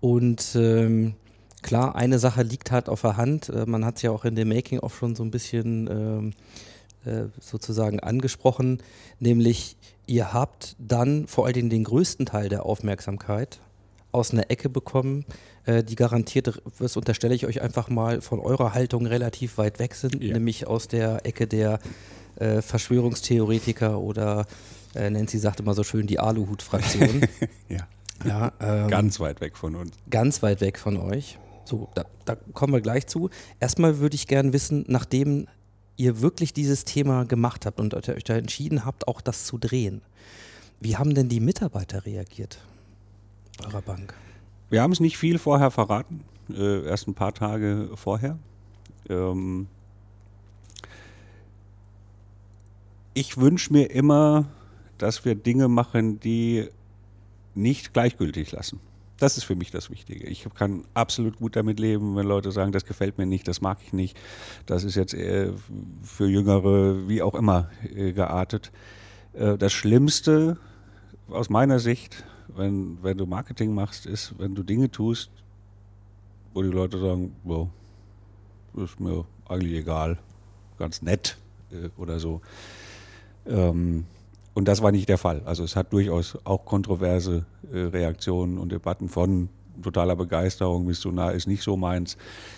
Und ähm, klar, eine Sache liegt halt auf der Hand. Äh, man hat es ja auch in dem Making-of schon so ein bisschen ähm, äh, sozusagen angesprochen, nämlich ihr habt dann vor allen Dingen den größten Teil der Aufmerksamkeit aus einer Ecke bekommen, äh, die garantiert, das unterstelle ich euch einfach mal, von eurer Haltung relativ weit weg sind, ja. nämlich aus der Ecke der äh, Verschwörungstheoretiker oder äh, Nancy sagt immer so schön die Aluhut-Fraktion. ja. Ja ähm, ganz weit weg von uns. Ganz weit weg von euch. So, da, da kommen wir gleich zu. Erstmal würde ich gerne wissen, nachdem ihr wirklich dieses Thema gemacht habt und euch da entschieden habt, auch das zu drehen, wie haben denn die Mitarbeiter reagiert eurer Bank? Wir haben es nicht viel vorher verraten, äh, erst ein paar Tage vorher. Ähm ich wünsche mir immer, dass wir Dinge machen, die nicht gleichgültig lassen. Das ist für mich das Wichtige. Ich kann absolut gut damit leben, wenn Leute sagen, das gefällt mir nicht, das mag ich nicht, das ist jetzt für Jüngere, wie auch immer, äh, geartet. Äh, das Schlimmste aus meiner Sicht wenn, wenn du Marketing machst, ist, wenn du Dinge tust, wo die Leute sagen, wow, ist mir eigentlich egal, ganz nett äh, oder so. Ähm, und das war nicht der Fall. Also es hat durchaus auch kontroverse äh, Reaktionen und Debatten von totaler Begeisterung bis zu nah ist nicht so meins.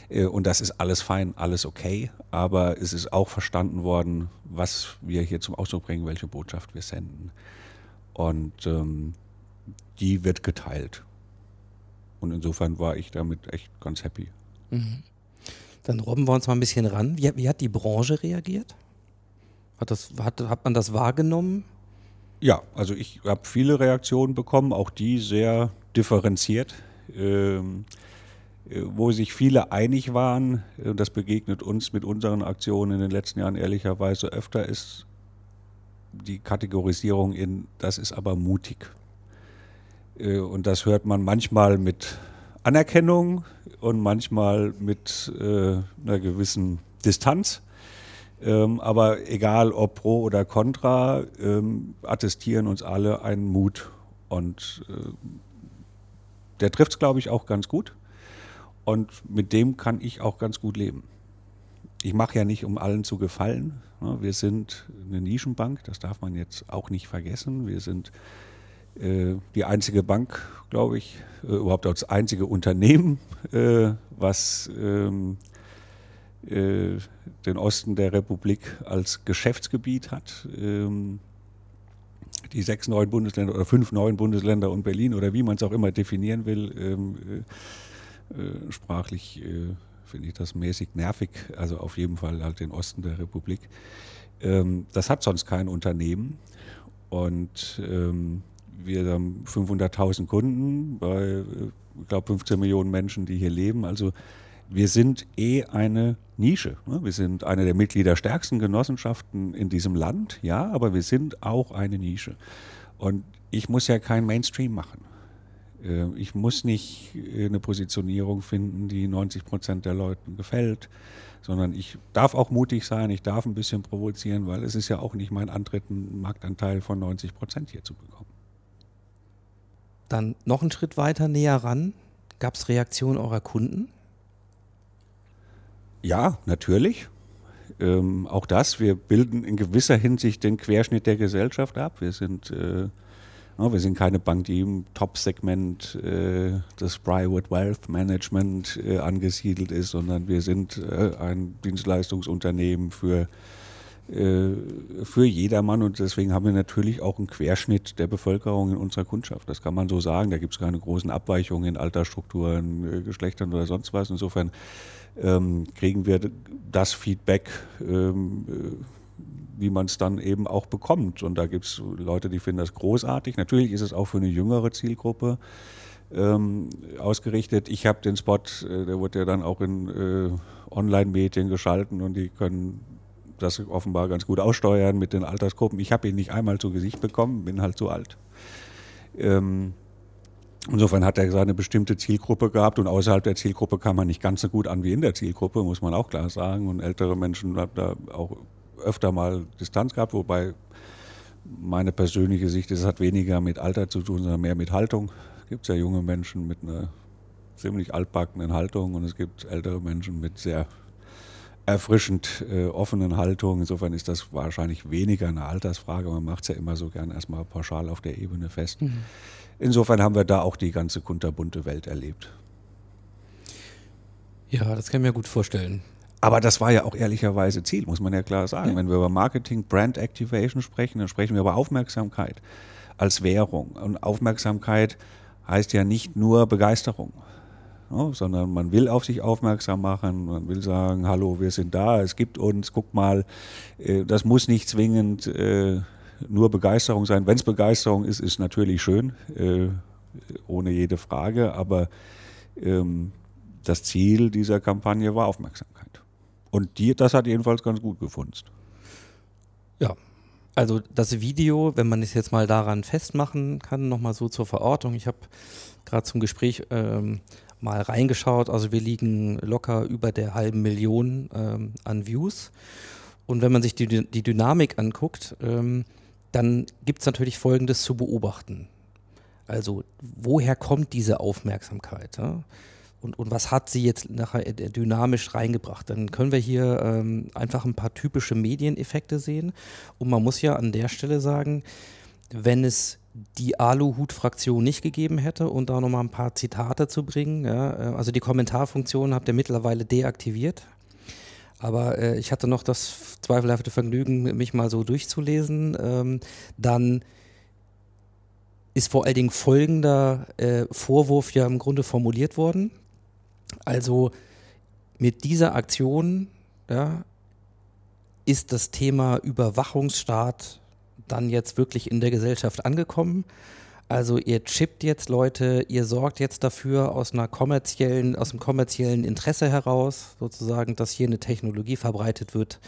Äh, und das ist alles fein, alles okay. Aber es ist auch verstanden worden, was wir hier zum Ausdruck bringen, welche Botschaft wir senden. Und ähm, die wird geteilt. Und insofern war ich damit echt ganz happy. Mhm. Dann robben wir uns mal ein bisschen ran. Wie, wie hat die Branche reagiert? Hat, das, hat, hat man das wahrgenommen? Ja, also ich habe viele Reaktionen bekommen, auch die sehr differenziert, ähm, äh, wo sich viele einig waren. Und das begegnet uns mit unseren Aktionen in den letzten Jahren ehrlicherweise öfter, ist die Kategorisierung in, das ist aber mutig. Äh, und das hört man manchmal mit Anerkennung und manchmal mit äh, einer gewissen Distanz. Ähm, aber egal ob pro oder contra, ähm, attestieren uns alle einen Mut. Und äh, der trifft es, glaube ich, auch ganz gut. Und mit dem kann ich auch ganz gut leben. Ich mache ja nicht, um allen zu gefallen. Ne? Wir sind eine Nischenbank, das darf man jetzt auch nicht vergessen. Wir sind äh, die einzige Bank, glaube ich, äh, überhaupt das einzige Unternehmen, äh, was ähm, den Osten der Republik als Geschäftsgebiet hat. Ähm, die sechs neuen Bundesländer oder fünf neuen Bundesländer und Berlin oder wie man es auch immer definieren will, ähm, sprachlich finde ich das mäßig nervig, also auf jeden Fall halt den Osten der Republik. das hat sonst kein Unternehmen und wir haben 500.000 Kunden bei ich glaube, 15 Millionen Menschen, die hier leben. Also wir sind eh eine Nische. Ne? Wir sind eine der mitgliederstärksten Genossenschaften in diesem Land, ja, aber wir sind auch eine Nische. Und ich muss ja kein Mainstream machen. Äh, ich muss nicht eine Positionierung finden, die 90 Prozent der Leuten gefällt, sondern ich darf auch mutig sein, ich darf ein bisschen provozieren, weil es ist ja auch nicht mein Antritt, einen Marktanteil von 90 Prozent hier zu bekommen. Dann noch einen Schritt weiter näher ran. Gab es Reaktionen eurer Kunden? Ja, natürlich. Ähm, auch das, wir bilden in gewisser Hinsicht den Querschnitt der Gesellschaft ab. Wir sind, äh, wir sind keine Bank, die im Top-Segment äh, des Private Wealth Management äh, angesiedelt ist, sondern wir sind äh, ein Dienstleistungsunternehmen für äh, für jedermann und deswegen haben wir natürlich auch einen Querschnitt der Bevölkerung in unserer Kundschaft. Das kann man so sagen. Da gibt es keine großen Abweichungen in Altersstrukturen, äh, Geschlechtern oder sonst was. Insofern ähm, kriegen wir das Feedback, ähm, äh, wie man es dann eben auch bekommt. Und da gibt es Leute, die finden das großartig. Natürlich ist es auch für eine jüngere Zielgruppe ähm, ausgerichtet. Ich habe den Spot, äh, der wurde ja dann auch in äh, Online-Medien geschalten und die können das offenbar ganz gut aussteuern mit den Altersgruppen. Ich habe ihn nicht einmal zu Gesicht bekommen, bin halt zu alt. Ähm, insofern hat er seine bestimmte Zielgruppe gehabt und außerhalb der Zielgruppe kam man nicht ganz so gut an wie in der Zielgruppe, muss man auch klar sagen. Und ältere Menschen haben da auch öfter mal Distanz gehabt, wobei meine persönliche Sicht ist, es hat weniger mit Alter zu tun, sondern mehr mit Haltung. Es gibt ja junge Menschen mit einer ziemlich altbackenen Haltung und es gibt ältere Menschen mit sehr erfrischend äh, offenen Haltung. Insofern ist das wahrscheinlich weniger eine Altersfrage. Man macht es ja immer so gern erstmal pauschal auf der Ebene fest. Mhm. Insofern haben wir da auch die ganze kunterbunte Welt erlebt. Ja, das kann ich mir gut vorstellen. Aber das war ja auch ehrlicherweise Ziel, muss man ja klar sagen. Ja. Wenn wir über Marketing, Brand Activation sprechen, dann sprechen wir über Aufmerksamkeit als Währung. Und Aufmerksamkeit heißt ja nicht nur Begeisterung ja, sondern man will auf sich aufmerksam machen, man will sagen, hallo, wir sind da, es gibt uns, guck mal, äh, das muss nicht zwingend äh, nur Begeisterung sein. Wenn es Begeisterung ist, ist natürlich schön, äh, ohne jede Frage, aber ähm, das Ziel dieser Kampagne war Aufmerksamkeit. Und die, das hat jedenfalls ganz gut gefunden. Ja, also das Video, wenn man es jetzt mal daran festmachen kann, nochmal so zur Verortung. Ich habe gerade zum Gespräch ähm, mal reingeschaut. Also wir liegen locker über der halben Million ähm, an Views. Und wenn man sich die, die Dynamik anguckt, ähm, dann gibt es natürlich Folgendes zu beobachten. Also woher kommt diese Aufmerksamkeit? Ja? Und, und was hat sie jetzt nachher dynamisch reingebracht? Dann können wir hier ähm, einfach ein paar typische Medieneffekte sehen. Und man muss ja an der Stelle sagen, wenn es die Aluhut-Fraktion nicht gegeben hätte und da nochmal ein paar Zitate zu bringen. Ja, äh, also die Kommentarfunktion habt ihr mittlerweile deaktiviert. Aber äh, ich hatte noch das zweifelhafte Vergnügen, mich mal so durchzulesen. Ähm, dann ist vor allen Dingen folgender äh, Vorwurf ja im Grunde formuliert worden. Also mit dieser Aktion ja, ist das Thema Überwachungsstaat dann jetzt wirklich in der Gesellschaft angekommen. Also ihr chippt jetzt Leute, ihr sorgt jetzt dafür aus einer kommerziellen, aus dem kommerziellen Interesse heraus, sozusagen, dass hier eine Technologie verbreitet wird,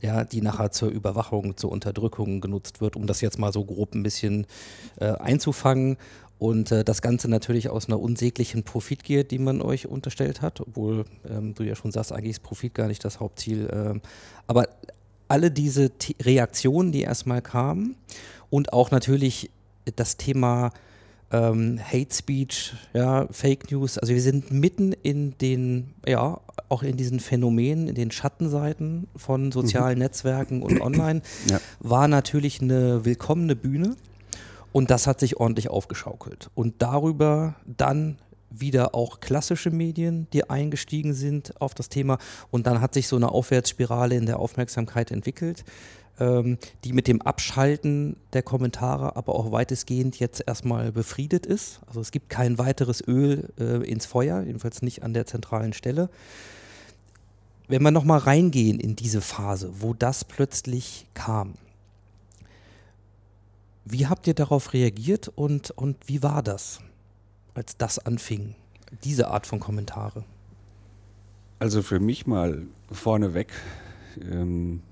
ja, die nachher zur Überwachung, zur Unterdrückung genutzt wird, um das jetzt mal so grob ein bisschen äh, einzufangen. Und äh, das Ganze natürlich aus einer unsäglichen Profitgier, die man euch unterstellt hat, obwohl ähm, du ja schon sagst, eigentlich ist Profit gar nicht das Hauptziel. Ähm, aber alle diese T Reaktionen, die erstmal kamen und auch natürlich das Thema ähm, Hate Speech, ja, Fake News. Also wir sind mitten in den, ja, auch in diesen Phänomenen, in den Schattenseiten von sozialen mhm. Netzwerken und online, ja. war natürlich eine willkommene Bühne. Und das hat sich ordentlich aufgeschaukelt. Und darüber dann wieder auch klassische Medien, die eingestiegen sind auf das Thema. Und dann hat sich so eine Aufwärtsspirale in der Aufmerksamkeit entwickelt, ähm, die mit dem Abschalten der Kommentare aber auch weitestgehend jetzt erstmal befriedet ist. Also es gibt kein weiteres Öl äh, ins Feuer, jedenfalls nicht an der zentralen Stelle. Wenn wir nochmal reingehen in diese Phase, wo das plötzlich kam, wie habt ihr darauf reagiert und, und wie war das? Als das anfing diese Art von Kommentare? Also für mich mal vorneweg, ähm,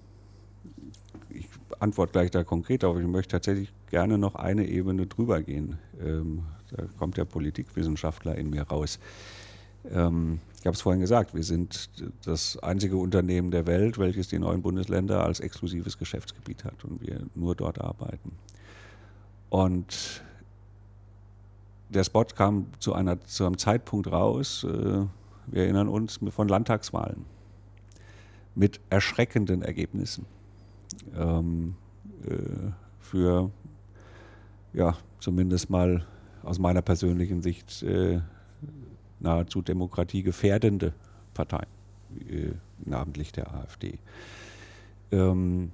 ich antworte gleich da konkret auf, ich möchte tatsächlich gerne noch eine Ebene drüber gehen. Ähm, da kommt der Politikwissenschaftler in mir raus. Ähm, ich habe es vorhin gesagt, wir sind das einzige Unternehmen der Welt, welches die neuen Bundesländer als exklusives Geschäftsgebiet hat und wir nur dort arbeiten. Und der Spot kam zu, einer, zu einem Zeitpunkt raus, äh, wir erinnern uns von Landtagswahlen mit erschreckenden Ergebnissen ähm, äh, für, ja, zumindest mal aus meiner persönlichen Sicht äh, nahezu demokratiegefährdende Parteien, äh, namentlich der AfD. Ähm,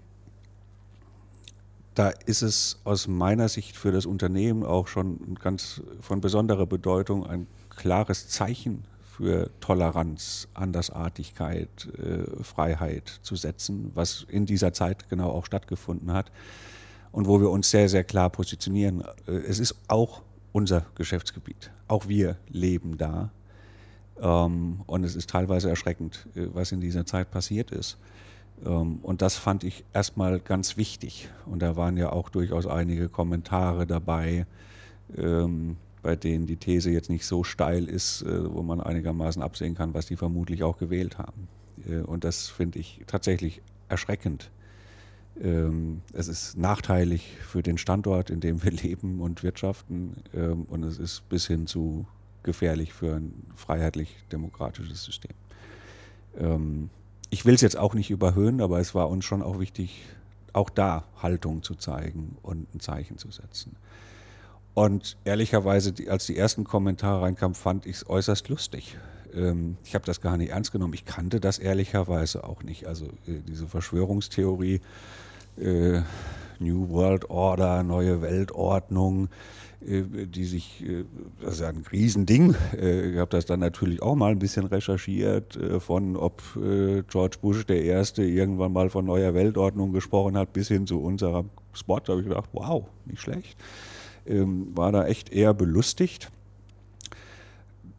da ist es aus meiner Sicht für das Unternehmen auch schon ganz von besonderer Bedeutung, ein klares Zeichen für Toleranz, Andersartigkeit, äh, Freiheit zu setzen, was in dieser Zeit genau auch stattgefunden hat und wo wir uns sehr, sehr klar positionieren. Äh, es ist auch unser Geschäftsgebiet. Auch wir leben da. Ähm, und es ist teilweise erschreckend, äh, was in dieser Zeit passiert ist. Ähm, und das fand ich erstmal ganz wichtig. Und da waren ja auch durchaus einige Kommentare dabei, ähm, bei denen die These jetzt nicht so steil ist, äh, wo man einigermaßen absehen kann, was die vermutlich auch gewählt haben. Äh, und das finde ich tatsächlich erschreckend. Ähm, es ist nachteilig für den Standort, in dem wir leben und wirtschaften. und es ist bis hin zu gefährlich für ein freiheitlich-demokratisches System ich will es jetzt auch nicht überhöhen, aber es war uns schon auch wichtig, auch da Haltung zu zeigen und ein Zeichen zu setzen. Und ehrlicherweise, als die ersten Kommentare reinkamen, fand ich es äußerst lustig. Ähm, ich habe das gar nicht ernst genommen. Ich kannte das ehrlicherweise auch nicht. Also äh, diese Verschwörungstheorie, äh, New World Order, neue Weltordnung, äh, die sich, äh, das ist ja ein Riesending, äh, ich habe das dann natürlich auch mal ein bisschen recherchiert, von ob George Bush der Erste irgendwann mal von neuer Weltordnung gesprochen hat, bis hin zu unserem Spot, da habe ich gedacht, wow, nicht schlecht. Ähm, war da echt eher belustigt.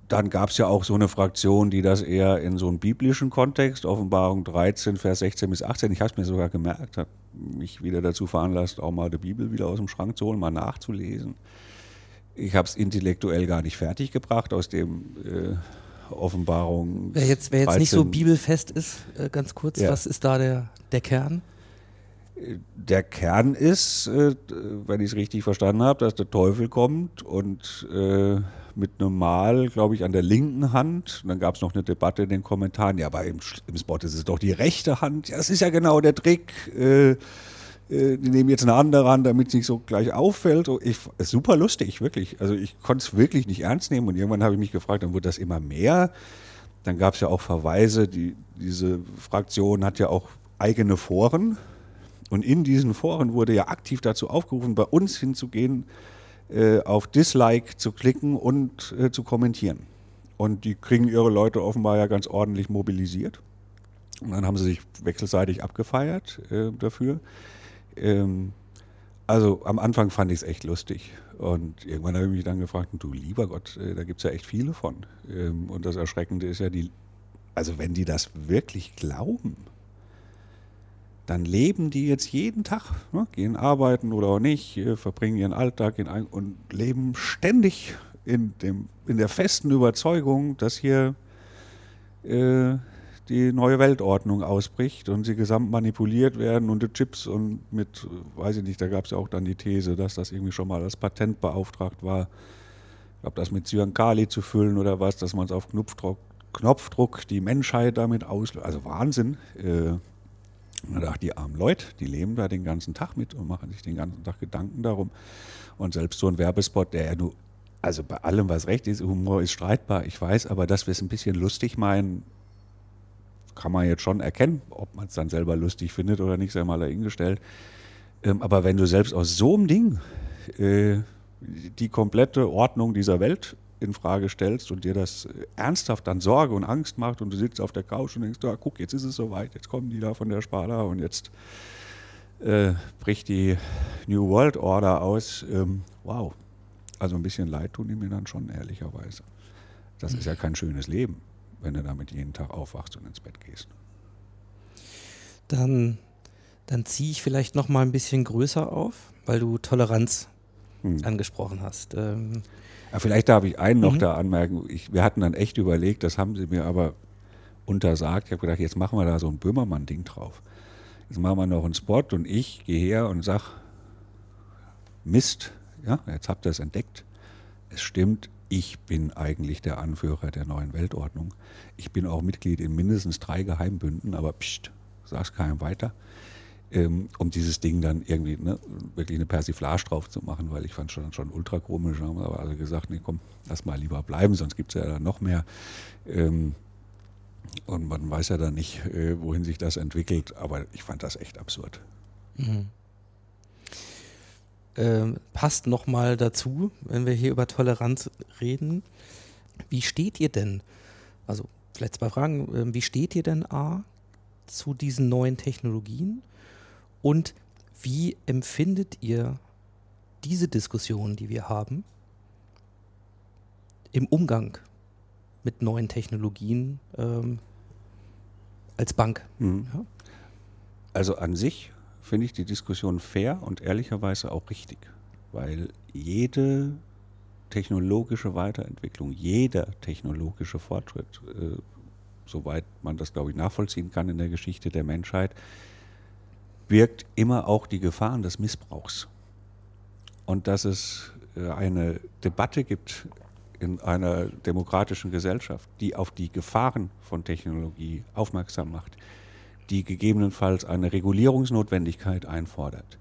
Dann gab es ja auch so eine Fraktion, die das eher in so einem biblischen Kontext, Offenbarung 13, Vers 16 bis 18, ich habe es mir sogar gemerkt, hat mich wieder dazu veranlasst, auch mal die Bibel wieder aus dem Schrank zu holen, mal nachzulesen. Ich habe es intellektuell gar nicht fertiggebracht aus dem äh, Offenbarung. Wer jetzt, wer jetzt nicht so bibelfest ist, äh, ganz kurz, ja. was ist da der, der Kern? Der Kern ist, äh, wenn ich es richtig verstanden habe, dass der Teufel kommt und äh, mit einem Mal, glaube ich, an der linken Hand. Und dann gab es noch eine Debatte in den Kommentaren. Ja, aber im, im Spot ist es doch die rechte Hand. Ja, das ist ja genau der Trick. Äh, äh, die nehmen jetzt eine andere an, damit es nicht so gleich auffällt. Ich, super lustig, wirklich. Also ich konnte es wirklich nicht ernst nehmen und irgendwann habe ich mich gefragt, dann wurde das immer mehr. Dann gab es ja auch Verweise, die, diese Fraktion hat ja auch eigene Foren und in diesen Foren wurde ja aktiv dazu aufgerufen, bei uns hinzugehen, äh, auf Dislike zu klicken und äh, zu kommentieren. Und die kriegen ihre Leute offenbar ja ganz ordentlich mobilisiert. Und dann haben sie sich wechselseitig abgefeiert äh, dafür. Ähm, also am Anfang fand ich es echt lustig. Und irgendwann habe ich mich dann gefragt, du lieber Gott, äh, da gibt es ja echt viele von. Ähm, und das Erschreckende ist ja, die, also wenn die das wirklich glauben, dann leben die jetzt jeden Tag, ne, gehen arbeiten oder auch nicht, äh, verbringen ihren Alltag in ein, und leben ständig in, dem, in der festen Überzeugung, dass hier äh, die neue Weltordnung ausbricht und sie gesamt manipuliert werden und die Chips und mit, weiß ich nicht, da gab es ja auch dann die These, dass das irgendwie schon mal als Patent beauftragt war, ich glaube, das mit Zyankali zu füllen oder was, dass man es auf Knopfdruck, Knopfdruck die Menschheit damit auslöst. Also Wahnsinn. Äh, da dachte die armen Leute, die leben da den ganzen Tag mit und machen sich den ganzen Tag Gedanken darum. Und selbst so ein Werbespot, der ja nur, also bei allem, was recht ist, Humor ist streitbar, ich weiß, aber dass wir es ein bisschen lustig meinen, kann man jetzt schon erkennen, ob man es dann selber lustig findet oder nicht, sei mal dahingestellt. Ähm, aber wenn du selbst aus so einem Ding äh, die komplette Ordnung dieser Welt in Frage stellst und dir das ernsthaft dann Sorge und Angst macht und du sitzt auf der Couch und denkst, ah, guck, jetzt ist es soweit, jetzt kommen die da von der Sparda und jetzt äh, bricht die New World Order aus. Ähm, wow. Also ein bisschen leid tun die mir dann schon, ehrlicherweise. Das ist ja kein schönes Leben, wenn du damit jeden Tag aufwachst und ins Bett gehst. Dann, dann ziehe ich vielleicht noch mal ein bisschen größer auf, weil du Toleranz hm. angesprochen hast. Ähm, ja, vielleicht darf ich einen noch mhm. da anmerken. Ich, wir hatten dann echt überlegt, das haben sie mir aber untersagt. Ich habe gedacht, jetzt machen wir da so ein Böhmermann-Ding drauf. Jetzt machen wir noch einen Spot und ich gehe her und sage, Mist, ja, jetzt habt ihr es entdeckt. Es stimmt, ich bin eigentlich der Anführer der neuen Weltordnung. Ich bin auch Mitglied in mindestens drei Geheimbünden, aber pst, sag's keinem weiter ähm, um dieses Ding dann irgendwie ne, wirklich eine Persiflage drauf zu machen, weil ich fand schon schon ultra komisch, haben aber alle gesagt, nee komm, lass mal lieber bleiben, sonst gibt es ja dann noch mehr. Ähm, und man weiß ja dann nicht, äh, wohin sich das entwickelt, aber ich fand das echt absurd. Mhm. Ähm, passt nochmal dazu, wenn wir hier über Toleranz reden. Wie steht ihr denn, also vielleicht zwei Fragen, äh, wie steht ihr denn A zu diesen neuen Technologien und wie empfindet ihr diese Diskussion, die wir haben, im Umgang mit neuen Technologien ähm, als Bank? Mhm. Ja? Also an sich finde ich die Diskussion fair und ehrlicherweise auch richtig, weil jede technologische Weiterentwicklung, jeder technologische Fortschritt, äh, soweit man das, glaube ich, nachvollziehen kann in der Geschichte der Menschheit, birgt immer auch die Gefahren des Missbrauchs. Und dass es äh, eine Debatte gibt in einer demokratischen Gesellschaft, die auf die Gefahren von Technologie aufmerksam macht, die gegebenenfalls eine Regulierungsnotwendigkeit einfordert,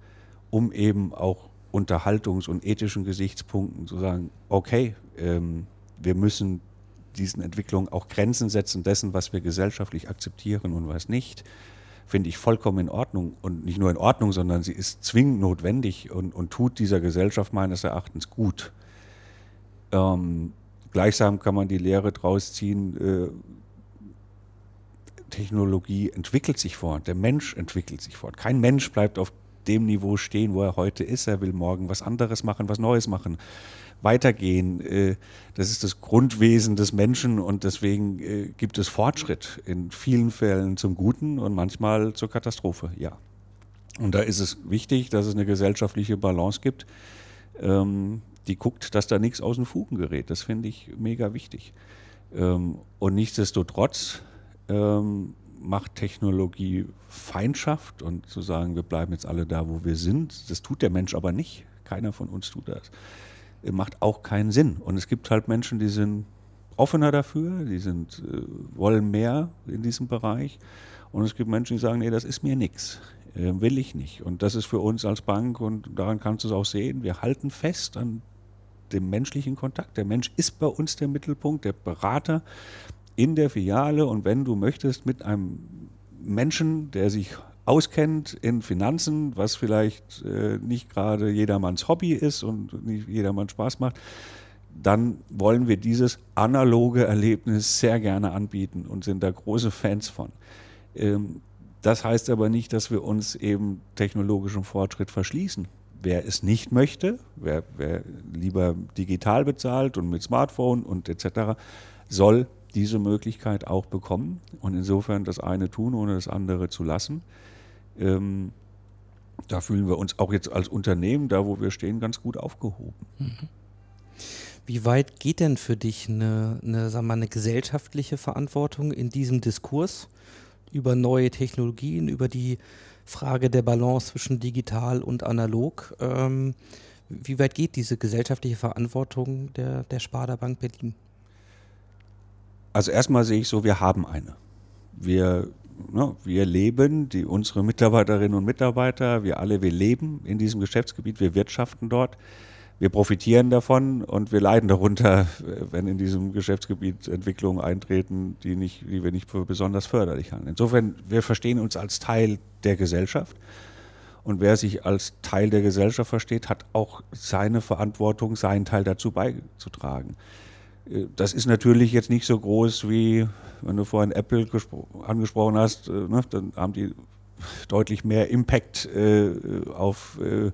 um eben auch Unterhaltungs- und ethischen Gesichtspunkten zu sagen, okay, ähm, wir müssen diesen Entwicklungen auch Grenzen setzen dessen, was wir gesellschaftlich akzeptieren und was nicht finde ich vollkommen in Ordnung. Und nicht nur in Ordnung, sondern sie ist zwingend notwendig und, und tut dieser Gesellschaft meines Erachtens gut. Ähm, gleichsam kann man die Lehre draus ziehen, äh, Technologie entwickelt sich fort, der Mensch entwickelt sich fort. Kein Mensch bleibt auf dem Niveau stehen, wo er heute ist. Er will morgen was anderes machen, was Neues machen weitergehen. Äh, das ist das Grundwesen des Menschen und deswegen äh, gibt es Fortschritt in vielen Fällen zum Guten und manchmal zur Katastrophe, ja. Und da ist es wichtig, dass es eine gesellschaftliche Balance gibt, ähm, die guckt, dass da nichts aus den Fugen gerät. Das finde ich mega wichtig. Ähm, und nichtsdestotrotz ähm, macht Technologie Feindschaft und zu sagen, wir bleiben jetzt alle da, wo wir sind, das tut der Mensch aber nicht. Keiner von uns tut das macht auch keinen Sinn. Und es gibt halt Menschen, die sind offener dafür, die sind, äh, wollen mehr in diesem Bereich. Und es gibt Menschen, die sagen, nee, das ist mir nichts, äh, will ich nicht. Und das ist für uns als Bank, und daran kannst du es auch sehen, wir halten fest an dem menschlichen Kontakt. Der Mensch ist bei uns der Mittelpunkt, der Berater in der Filiale. Und wenn du möchtest, mit einem Menschen, der sich auskennt in Finanzen, was vielleicht äh, nicht gerade jedermanns Hobby ist und nicht jedermann Spaß macht, dann wollen wir dieses analoge Erlebnis sehr gerne anbieten und sind da große Fans von. Ähm, das heißt aber nicht, dass wir uns eben technologischem Fortschritt verschließen. Wer es nicht möchte, wer, wer lieber digital bezahlt und mit Smartphone und etc., soll diese Möglichkeit auch bekommen und insofern das eine tun, ohne das andere zu lassen. Ähm, da fühlen wir uns auch jetzt als Unternehmen, da wo wir stehen, ganz gut aufgehoben. Mhm. Wie weit geht denn für dich eine, eine, sagen wir, eine gesellschaftliche Verantwortung in diesem Diskurs über neue Technologien, über die Frage der Balance zwischen digital und analog? Ähm, wie weit geht diese gesellschaftliche Verantwortung der, der Sparda Bank Berlin? Also erstmal sehe ich so, wir haben eine. Wir ne, wir leben, die, unsere Mitarbeiterinnen und Mitarbeiter, wir alle, wir leben in diesem Geschäftsgebiet, wir wirtschaften dort, wir profitieren davon und wir leiden darunter, wenn in diesem Geschäftsgebiet Entwicklungen eintreten, die, nicht, die wir nicht für besonders förderlich halten. Insofern, wir verstehen uns als Teil der Gesellschaft. Und wer sich als Teil der Gesellschaft versteht, hat auch seine Verantwortung, seinen Teil dazu beizutragen. Das ist natürlich jetzt nicht so groß wie, wenn du vorhin Apple angesprochen hast, äh, ne, dann haben die deutlich mehr Impact äh, auf äh,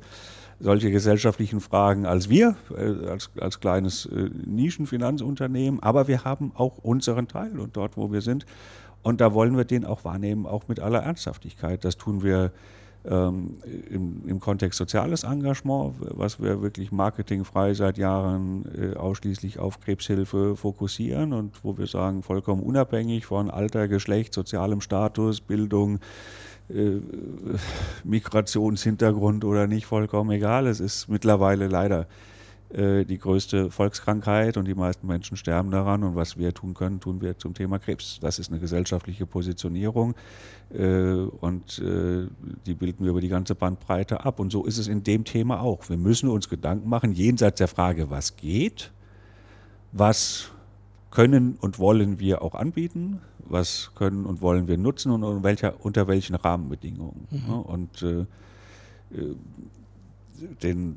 solche gesellschaftlichen Fragen als wir, äh, als, als kleines äh, Nischenfinanzunternehmen, aber wir haben auch unseren Teil und dort, wo wir sind. Und da wollen wir den auch wahrnehmen, auch mit aller Ernsthaftigkeit. Das tun wir ähm, im, im Kontext soziales Engagement, was wir wirklich marketingfrei seit Jahren äh, ausschließlich auf Krebshilfe fokussieren und wo wir sagen, vollkommen unabhängig von Alter, Geschlecht, sozialem Status, Bildung, äh, Migrationshintergrund oder nicht, vollkommen egal. Es ist mittlerweile leider äh, die größte Volkskrankheit und die meisten Menschen sterben daran. Und was wir tun können, tun wir zum Thema Krebs. Das ist eine gesellschaftliche Positionierung äh, und äh, die bilden wir über die ganze Bandbreite ab. Und so ist es in dem Thema auch. Wir müssen uns Gedanken machen, jenseits der Frage, was geht, was können und wollen wir auch anbieten, was können und wollen wir nutzen und unter, welcher, unter welchen Rahmenbedingungen. Mhm. Und äh, den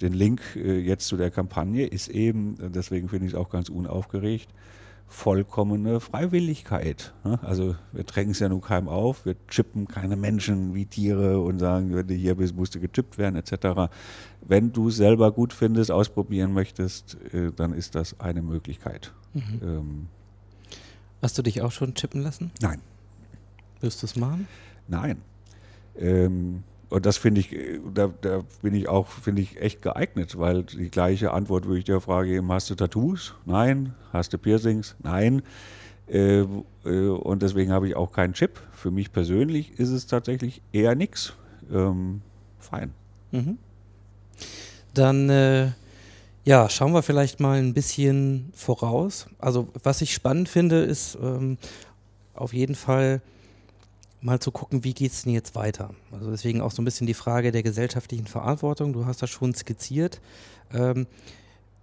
den Link äh, jetzt zu der Kampagne ist eben, deswegen finde ich es auch ganz unaufgeregt, vollkommene Freiwilligkeit. Ne? Also wir drängen es ja nun keinem auf, wir chippen keine Menschen wie Tiere und sagen, wenn du hier bist, musst du gechippt werden etc. Wenn du es selber gut findest, ausprobieren möchtest, äh, dann ist das eine Möglichkeit. Mhm. Ähm, Hast du dich auch schon chippen lassen? Nein. Wirst du es machen? Nein. Ähm, und das finde ich, da, da, bin ich auch, finde ich, echt geeignet, weil die gleiche Antwort würde ich dir fragen geben, hast du Tattoos? Nein. Hast du Piercings? Nein. Äh, äh, und deswegen habe ich auch keinen Chip. Für mich persönlich ist es tatsächlich eher nichts. Ähm, fein. Mhm. Dann äh, ja, schauen wir vielleicht mal ein bisschen voraus. Also was ich spannend finde, ist ähm, auf jeden Fall mal zu gucken, wie geht es denn jetzt weiter. Also deswegen auch so ein bisschen die Frage der gesellschaftlichen Verantwortung. Du hast das schon skizziert. Ähm,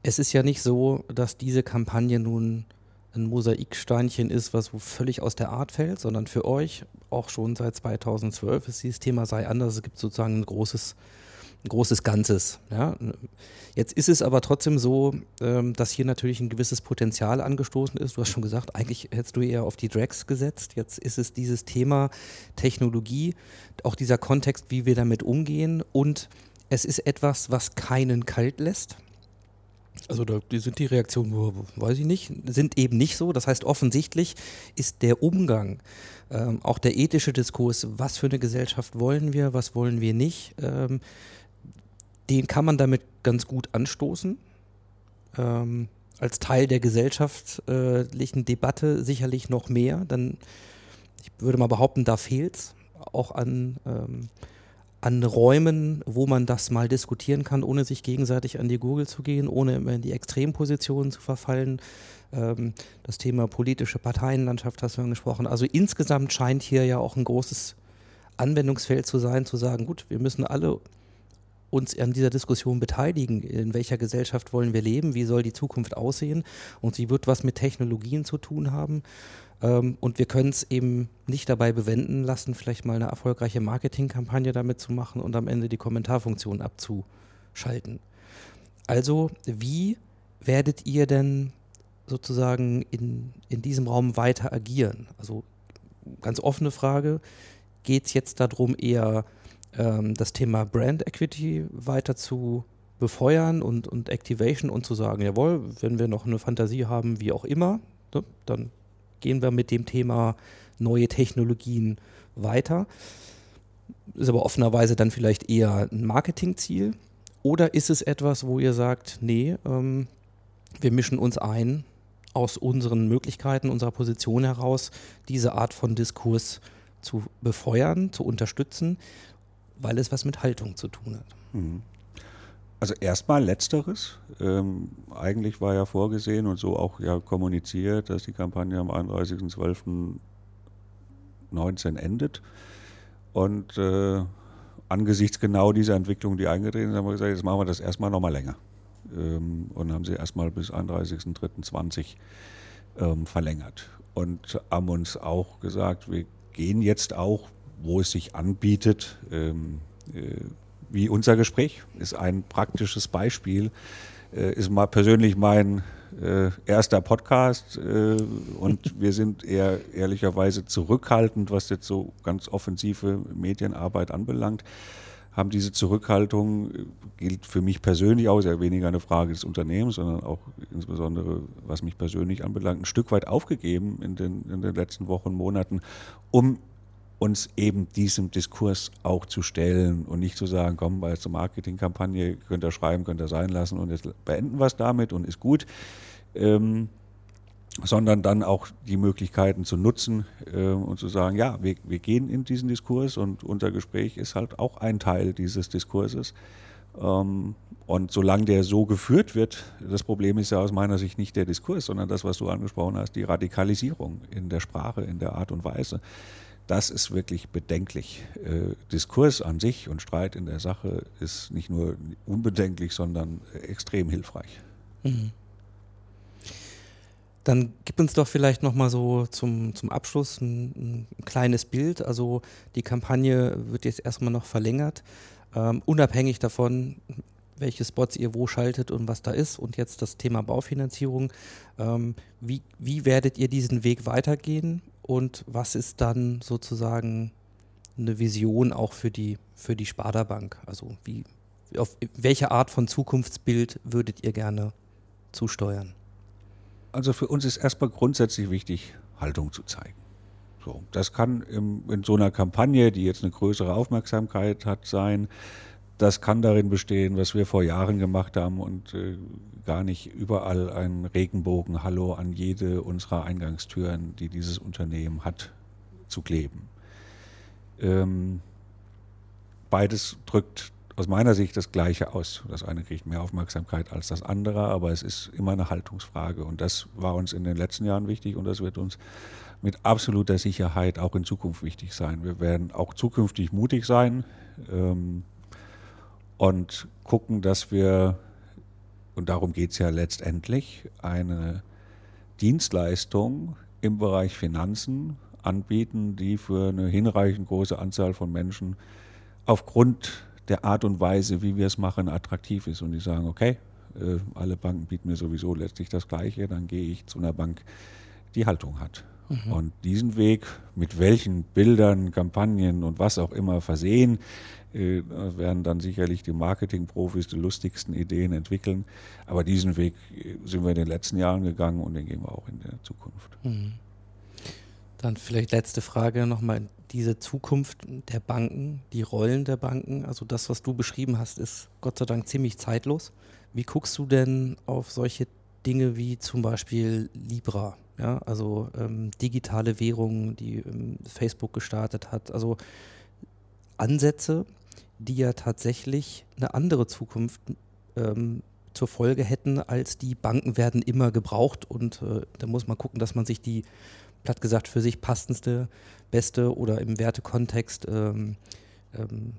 es ist ja nicht so, dass diese Kampagne nun ein Mosaiksteinchen ist, was so völlig aus der Art fällt, sondern für euch auch schon seit 2012 ist dieses Thema sei anders. Es gibt sozusagen ein großes ein großes Ganzes. Ja. Jetzt ist es aber trotzdem so, ähm, dass hier natürlich ein gewisses Potenzial angestoßen ist. Du hast schon gesagt, eigentlich hättest du eher auf die Drags gesetzt. Jetzt ist es dieses Thema Technologie, auch dieser Kontext, wie wir damit umgehen. Und es ist etwas, was keinen kalt lässt. Also da sind die Reaktionen, weiß ich nicht, sind eben nicht so. Das heißt, offensichtlich ist der Umgang, ähm, auch der ethische Diskurs, was für eine Gesellschaft wollen wir, was wollen wir nicht, ähm, den kann man damit ganz gut anstoßen. Ähm, als Teil der gesellschaftlichen Debatte sicherlich noch mehr. Dann, ich würde mal behaupten, da fehlt es auch an, ähm, an Räumen, wo man das mal diskutieren kann, ohne sich gegenseitig an die Gurgel zu gehen, ohne immer in die Extrempositionen zu verfallen. Ähm, das Thema politische Parteienlandschaft hast du angesprochen. Also insgesamt scheint hier ja auch ein großes Anwendungsfeld zu sein, zu sagen, gut, wir müssen alle uns an dieser Diskussion beteiligen. In welcher Gesellschaft wollen wir leben? Wie soll die Zukunft aussehen? Und sie wird was mit Technologien zu tun haben. Ähm, und wir können es eben nicht dabei bewenden lassen, vielleicht mal eine erfolgreiche Marketingkampagne damit zu machen und am Ende die Kommentarfunktion abzuschalten. Also, wie werdet ihr denn sozusagen in, in diesem Raum weiter agieren? Also, ganz offene Frage. Geht es jetzt darum, eher ähm, das Thema Brand Equity weiter zu befeuern und, und Activation und zu sagen, jawohl, wenn wir noch eine Fantasie haben, wie auch immer, ne, dann gehen wir mit dem Thema neue Technologien weiter. Ist aber offenerweise dann vielleicht eher ein Marketingziel. Oder ist es etwas, wo ihr sagt, nee, ähm, wir mischen uns ein aus unseren Möglichkeiten, unserer Position heraus, diese Art von Diskurs zu befeuern, zu unterstützen weil es was mit Haltung zu tun hat. Mhm. Also erstmal letzteres. Ähm, eigentlich war ja vorgesehen und so auch ja kommuniziert, dass die Kampagne am 31.12.19 endet. Und äh, angesichts genau dieser Entwicklung, die eingetreten ist, haben wir gesagt, jetzt machen wir das erstmal nochmal länger. Ähm, und haben sie erstmal bis 31.03.20 ähm, verlängert. Und haben uns auch gesagt, wir gehen jetzt auch wo es sich anbietet, ähm, äh, wie unser Gespräch, ist ein praktisches Beispiel, äh, ist mal persönlich mein äh, erster Podcast äh, und wir sind eher ehrlicherweise zurückhaltend, was jetzt so ganz offensive Medienarbeit anbelangt. haben diese Zurückhaltung, äh, gilt für mich persönlich auch, ist ja weniger eine Frage des Unternehmens, sondern auch insbesondere, was mich persönlich anbelangt, ein Stück weit aufgegeben in den, in den letzten Wochen, Monaten, um uns eben diesem Diskurs auch zu stellen und nicht zu sagen, komm, bei der Marketingkampagne könnt ihr schreiben, könnt ihr sein lassen und jetzt beenden wir es damit und ist gut. Ähm, sondern dann auch die Möglichkeiten zu nutzen äh, und zu sagen, ja, wir, wir gehen in diesen Diskurs und unser Gespräch ist halt auch ein Teil dieses Diskurses. Ähm, und solange der so geführt wird, das Problem ist ja aus meiner Sicht nicht der Diskurs, sondern das, was du angesprochen hast, die Radikalisierung in der Sprache, in der Art und Weise. Das ist wirklich bedenklich. Äh, Diskurs an sich und Streit in der Sache ist nicht nur unbedenklich, sondern extrem hilfreich. Mhm. Dann gib uns doch vielleicht noch mal so zum, zum Abschluss ein, ein kleines Bild. Also die Kampagne wird jetzt erstmal noch verlängert, ähm, unabhängig davon, welche Spots ihr wo schaltet und was da ist. Und jetzt das Thema Baufinanzierung. Ähm, wie, wie werdet ihr diesen Weg weitergehen und was ist dann sozusagen eine Vision auch für die, für die Sparda-Bank? Also wie, auf welche Art von Zukunftsbild würdet ihr gerne zusteuern? Also für uns ist erstmal grundsätzlich wichtig, Haltung zu zeigen. So, das kann im, in so einer Kampagne, die jetzt eine größere Aufmerksamkeit hat, sein. Das kann darin bestehen, was wir vor Jahren gemacht haben und äh, gar nicht überall ein Regenbogen Hallo an jede unserer Eingangstüren, die dieses Unternehmen hat, zu kleben. Ähm, beides drückt aus meiner Sicht das Gleiche aus. Das eine kriegt mehr Aufmerksamkeit als das andere, aber es ist immer eine Haltungsfrage. Und das war uns in den letzten Jahren wichtig und das wird uns mit absoluter Sicherheit auch in Zukunft wichtig sein. Wir werden auch zukünftig mutig sein ähm, und gucken, dass wir, und darum geht es ja letztendlich, eine Dienstleistung im Bereich Finanzen anbieten, die für eine hinreichend große Anzahl von Menschen aufgrund der Art und Weise, wie wir es machen, attraktiv ist. Und die sagen, okay, äh, alle Banken bieten mir sowieso letztlich das Gleiche, dann gehe ich zu einer Bank, die Haltung hat. Mhm. Und diesen Weg, mit welchen Bildern, Kampagnen und was auch immer versehen, äh, werden dann sicherlich die Marketingprofis die lustigsten Ideen entwickeln. Aber diesen Weg äh, sind wir in den letzten Jahren gegangen und den gehen wir auch in der Zukunft. Mhm. Dann vielleicht letzte Frage nochmal. Diese Zukunft der Banken, die Rollen der Banken, also das, was du beschrieben hast, ist Gott sei Dank ziemlich zeitlos. Wie guckst du denn auf solche Dinge wie zum Beispiel Libra, ja, also ähm, digitale Währungen, die ähm, Facebook gestartet hat, also Ansätze, die ja tatsächlich eine andere Zukunft ähm, zur Folge hätten, als die Banken werden immer gebraucht und äh, da muss man gucken, dass man sich die platt gesagt für sich passendste, beste oder im Wertekontext ähm, ähm,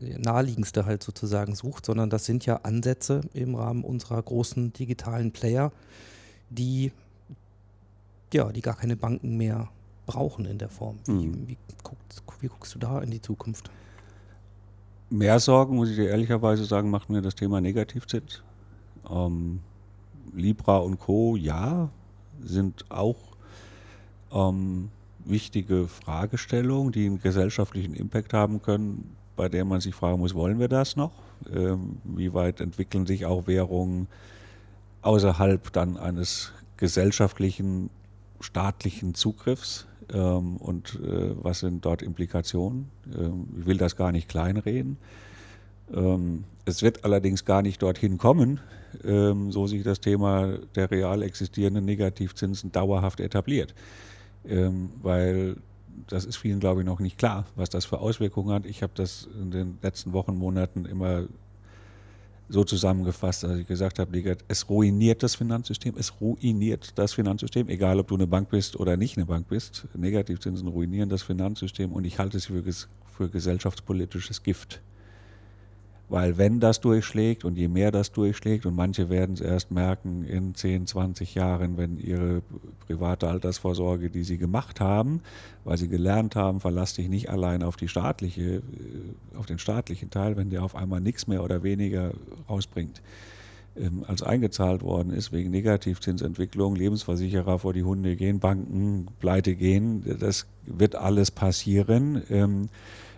naheliegendste halt sozusagen sucht, sondern das sind ja Ansätze im Rahmen unserer großen digitalen Player, die ja, die gar keine Banken mehr brauchen in der Form. Wie, mhm. wie, guckst, wie guckst du da in die Zukunft? Mehr Sorgen, muss ich dir ehrlicherweise sagen, macht mir das Thema Negativzins. Ähm, Libra und Co. ja, sind auch ähm, wichtige Fragestellungen, die einen gesellschaftlichen Impact haben können, bei der man sich fragen muss, wollen wir das noch? Ähm, wie weit entwickeln sich auch Währungen außerhalb dann eines gesellschaftlichen, staatlichen Zugriffs? Ähm, und äh, was sind dort Implikationen? Ähm, ich will das gar nicht kleinreden. Ähm, es wird allerdings gar nicht dorthin kommen, ähm, so sich das Thema der real existierenden Negativzinsen dauerhaft etabliert ähm, weil das ist vielen, glaube ich, noch nicht klar, was das für Auswirkungen hat. Ich habe das in den letzten Wochen, Monaten immer so zusammengefasst, dass ich gesagt habe, es ruiniert das Finanzsystem, es ruiniert das Finanzsystem, egal ob du eine Bank bist oder nicht eine Bank bist. Negativzinsen ruinieren das Finanzsystem und ich halte es für, für gesellschaftspolitisches Gift. Weil wenn das durchschlägt und je mehr das durchschlägt und manche werden es erst merken in 10, 20 Jahren, wenn ihre private Altersvorsorge, die sie gemacht haben, weil sie gelernt haben, verlass dich nicht allein auf die staatliche, äh, auf den staatlichen Teil, wenn der auf einmal nichts mehr oder weniger rausbringt ähm, als eingezahlt worden ist wegen Negativzinsentwicklung, Lebensversicherer vor die Hunde gehen, Banken pleite gehen, das wird alles passieren.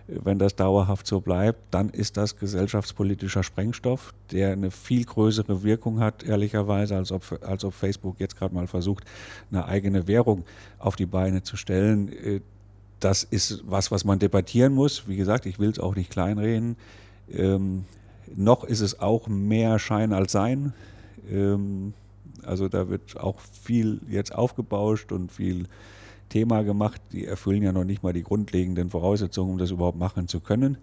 Wenn das dauerhaft so bleibt, dann ist das gesellschaftspolitischer Sprengstoff, der eine viel größere Wirkung hat, ehrlicherweise, als ob, als ob Facebook jetzt gerade mal versucht, eine eigene Währung auf die Beine zu stellen. Äh, das ist was, was man debattieren muss. Wie gesagt, ich will es auch nicht kleinreden. Ähm, noch ist es auch mehr Schein als Sein. Ähm, also da wird auch viel jetzt aufgebauscht und viel Thema gemacht. Die erfüllen ja noch nicht mal die grundlegenden Voraussetzungen, um das überhaupt machen zu können.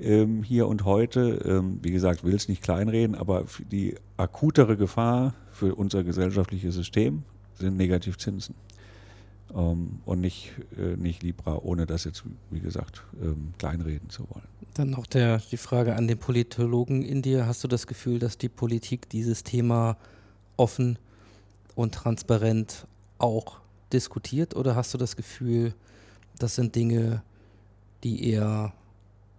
Ähm, hier und heute, ähm, wie gesagt, will es nicht kleinreden, aber die akutere Gefahr für unser gesellschaftliches System sind Negativzinsen. Ähm, und nicht, äh, nicht Libra, ohne das jetzt, wie gesagt, ähm, kleinreden zu wollen. Dann noch der, die Frage an den Politologen in dir. Hast du das Gefühl, dass die Politik dieses Thema offen und transparent auch diskutiert oder hast du das Gefühl, das sind Dinge, die eher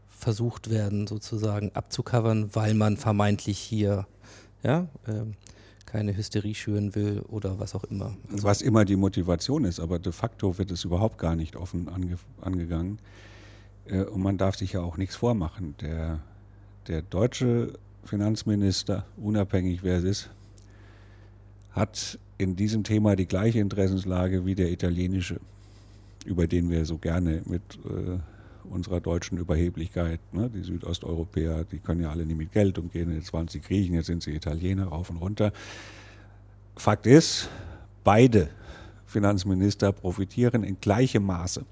versucht werden, sozusagen abzucovern, weil man vermeintlich hier ja, ähm, keine Hysterie schüren will oder was auch immer. Also was immer die Motivation ist, aber de facto wird es überhaupt gar nicht offen ange angegangen. Äh, und man darf sich ja auch nichts vormachen. Der, der deutsche Finanzminister, unabhängig wer es ist, hat in diesem Thema die gleiche Interessenslage wie der italienische, über den wir so gerne mit äh, unserer deutschen Überheblichkeit, ne, die Südosteuropäer, die können ja alle nicht mit Geld umgehen, jetzt waren sie Griechen, jetzt sind sie Italiener rauf und runter. Fakt ist, beide Finanzminister profitieren in gleichem Maße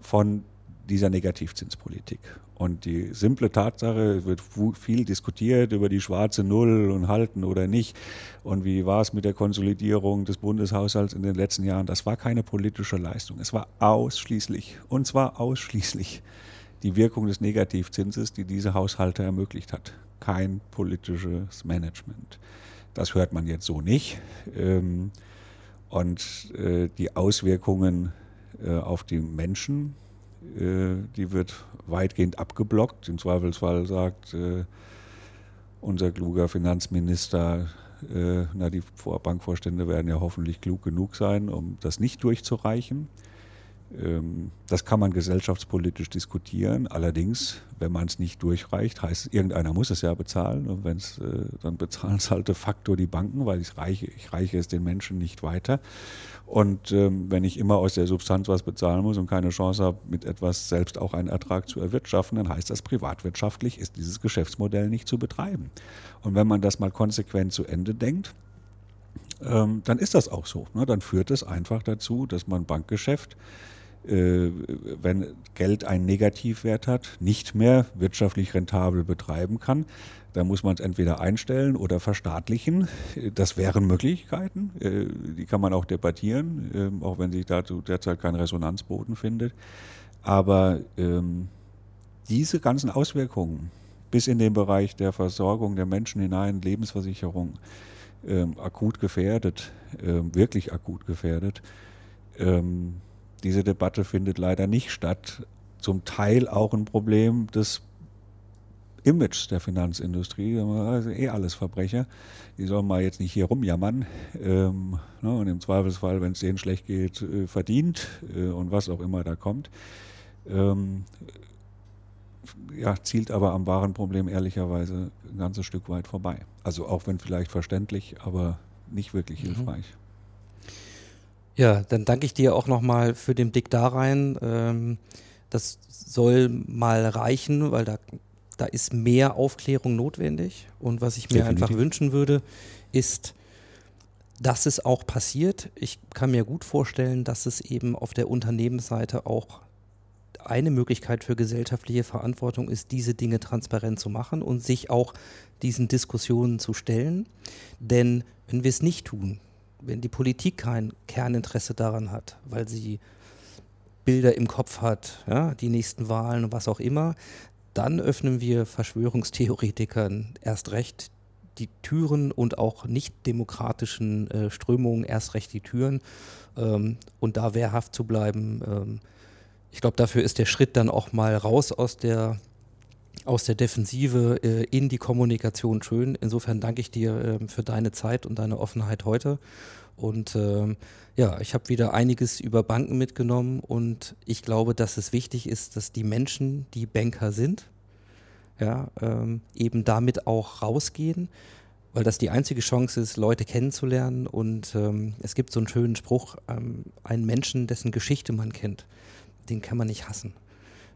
von dieser Negativzinspolitik. Und die simple Tatsache, es wird viel diskutiert über die schwarze Null und halten oder nicht. Und wie war es mit der Konsolidierung des Bundeshaushalts in den letzten Jahren? Das war keine politische Leistung. Es war ausschließlich, und zwar ausschließlich die Wirkung des Negativzinses, die diese Haushalte ermöglicht hat. Kein politisches Management. Das hört man jetzt so nicht. Ähm, und äh, die Auswirkungen äh, auf die Menschen, die wird weitgehend abgeblockt. Im Zweifelsfall sagt äh, unser kluger Finanzminister, äh, na, die Bankvorstände werden ja hoffentlich klug genug sein, um das nicht durchzureichen. Ähm, das kann man gesellschaftspolitisch diskutieren. Allerdings, wenn man es nicht durchreicht, heißt es, irgendeiner muss es ja bezahlen. Und wenn es, äh, dann bezahlen es halt de facto die Banken, weil ich reiche, ich reiche es den Menschen nicht weiter. Und ähm, wenn ich immer aus der Substanz was bezahlen muss und keine Chance habe, mit etwas selbst auch einen Ertrag zu erwirtschaften, dann heißt das, privatwirtschaftlich ist dieses Geschäftsmodell nicht zu betreiben. Und wenn man das mal konsequent zu Ende denkt, ähm, dann ist das auch so. Ne? Dann führt es einfach dazu, dass man Bankgeschäft wenn Geld einen Negativwert hat, nicht mehr wirtschaftlich rentabel betreiben kann. Da muss man es entweder einstellen oder verstaatlichen. Das wären Möglichkeiten. Äh, die kann man auch debattieren, ähm, auch wenn sich dazu derzeit kein Resonanzboden findet. Aber ähm, diese ganzen Auswirkungen bis in den Bereich der Versorgung der Menschen hinein, Lebensversicherung, ähm, akut gefährdet, wirklich akut gefährdet, diese Debatte findet leider nicht statt. Zum Teil auch ein Problem des Images der Finanzindustrie. Also eh alles Verbrecher. Die sollen mal jetzt nicht hier rumjammern. Ähm, ne, und im Zweifelsfall, wenn es denen schlecht geht, äh, verdient äh, und was auch immer da kommt. Ähm, ja, zielt aber am wahren Problem ehrlicherweise ein ganzes Stück weit vorbei. Also auch wenn vielleicht verständlich, aber nicht wirklich mhm. hilfreich. Ja, dann danke ich dir auch nochmal für den Blick da rein. Ähm, das soll mal reichen, weil da, da ist mehr Aufklärung notwendig. Und was ich mir Definitiv. einfach wünschen würde, ist, dass es auch passiert. Ich kann mir gut vorstellen, dass es eben auf der Unternehmensseite auch eine Möglichkeit für gesellschaftliche Verantwortung ist, diese Dinge transparent zu machen und sich auch diesen Diskussionen zu stellen. Denn wenn wir es nicht tun, wenn die Politik kein Kerninteresse daran hat, weil sie Bilder im Kopf hat, ja, die nächsten Wahlen und was auch immer, dann öffnen wir Verschwörungstheoretikern erst recht die Türen und auch nicht demokratischen äh, Strömungen erst recht die Türen. Ähm, und da wehrhaft zu bleiben, ähm, ich glaube, dafür ist der Schritt dann auch mal raus aus der aus der Defensive äh, in die Kommunikation schön. Insofern danke ich dir äh, für deine Zeit und deine Offenheit heute. Und ähm, ja, ich habe wieder einiges über Banken mitgenommen und ich glaube, dass es wichtig ist, dass die Menschen, die Banker sind, ja, ähm, eben damit auch rausgehen, weil das die einzige Chance ist, Leute kennenzulernen. Und ähm, es gibt so einen schönen Spruch, ähm, einen Menschen, dessen Geschichte man kennt, den kann man nicht hassen.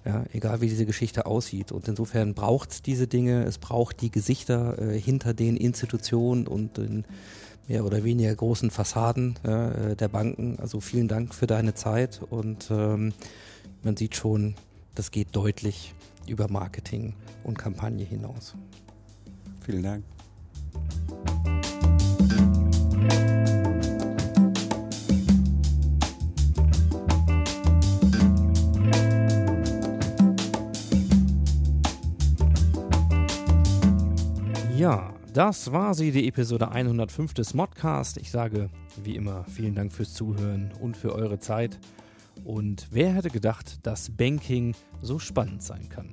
Ja, egal wie diese Geschichte aussieht. Und insofern braucht es diese Dinge, es braucht die Gesichter äh, hinter den Institutionen und den mehr oder weniger großen Fassaden äh, der Banken. Also vielen Dank für deine Zeit und ähm, man sieht schon, das geht deutlich über Marketing und Kampagne hinaus. Vielen Dank. Ja, das war sie, die Episode 105 des Modcast. Ich sage wie immer vielen Dank fürs Zuhören und für eure Zeit. Und wer hätte gedacht, dass Banking so spannend sein kann?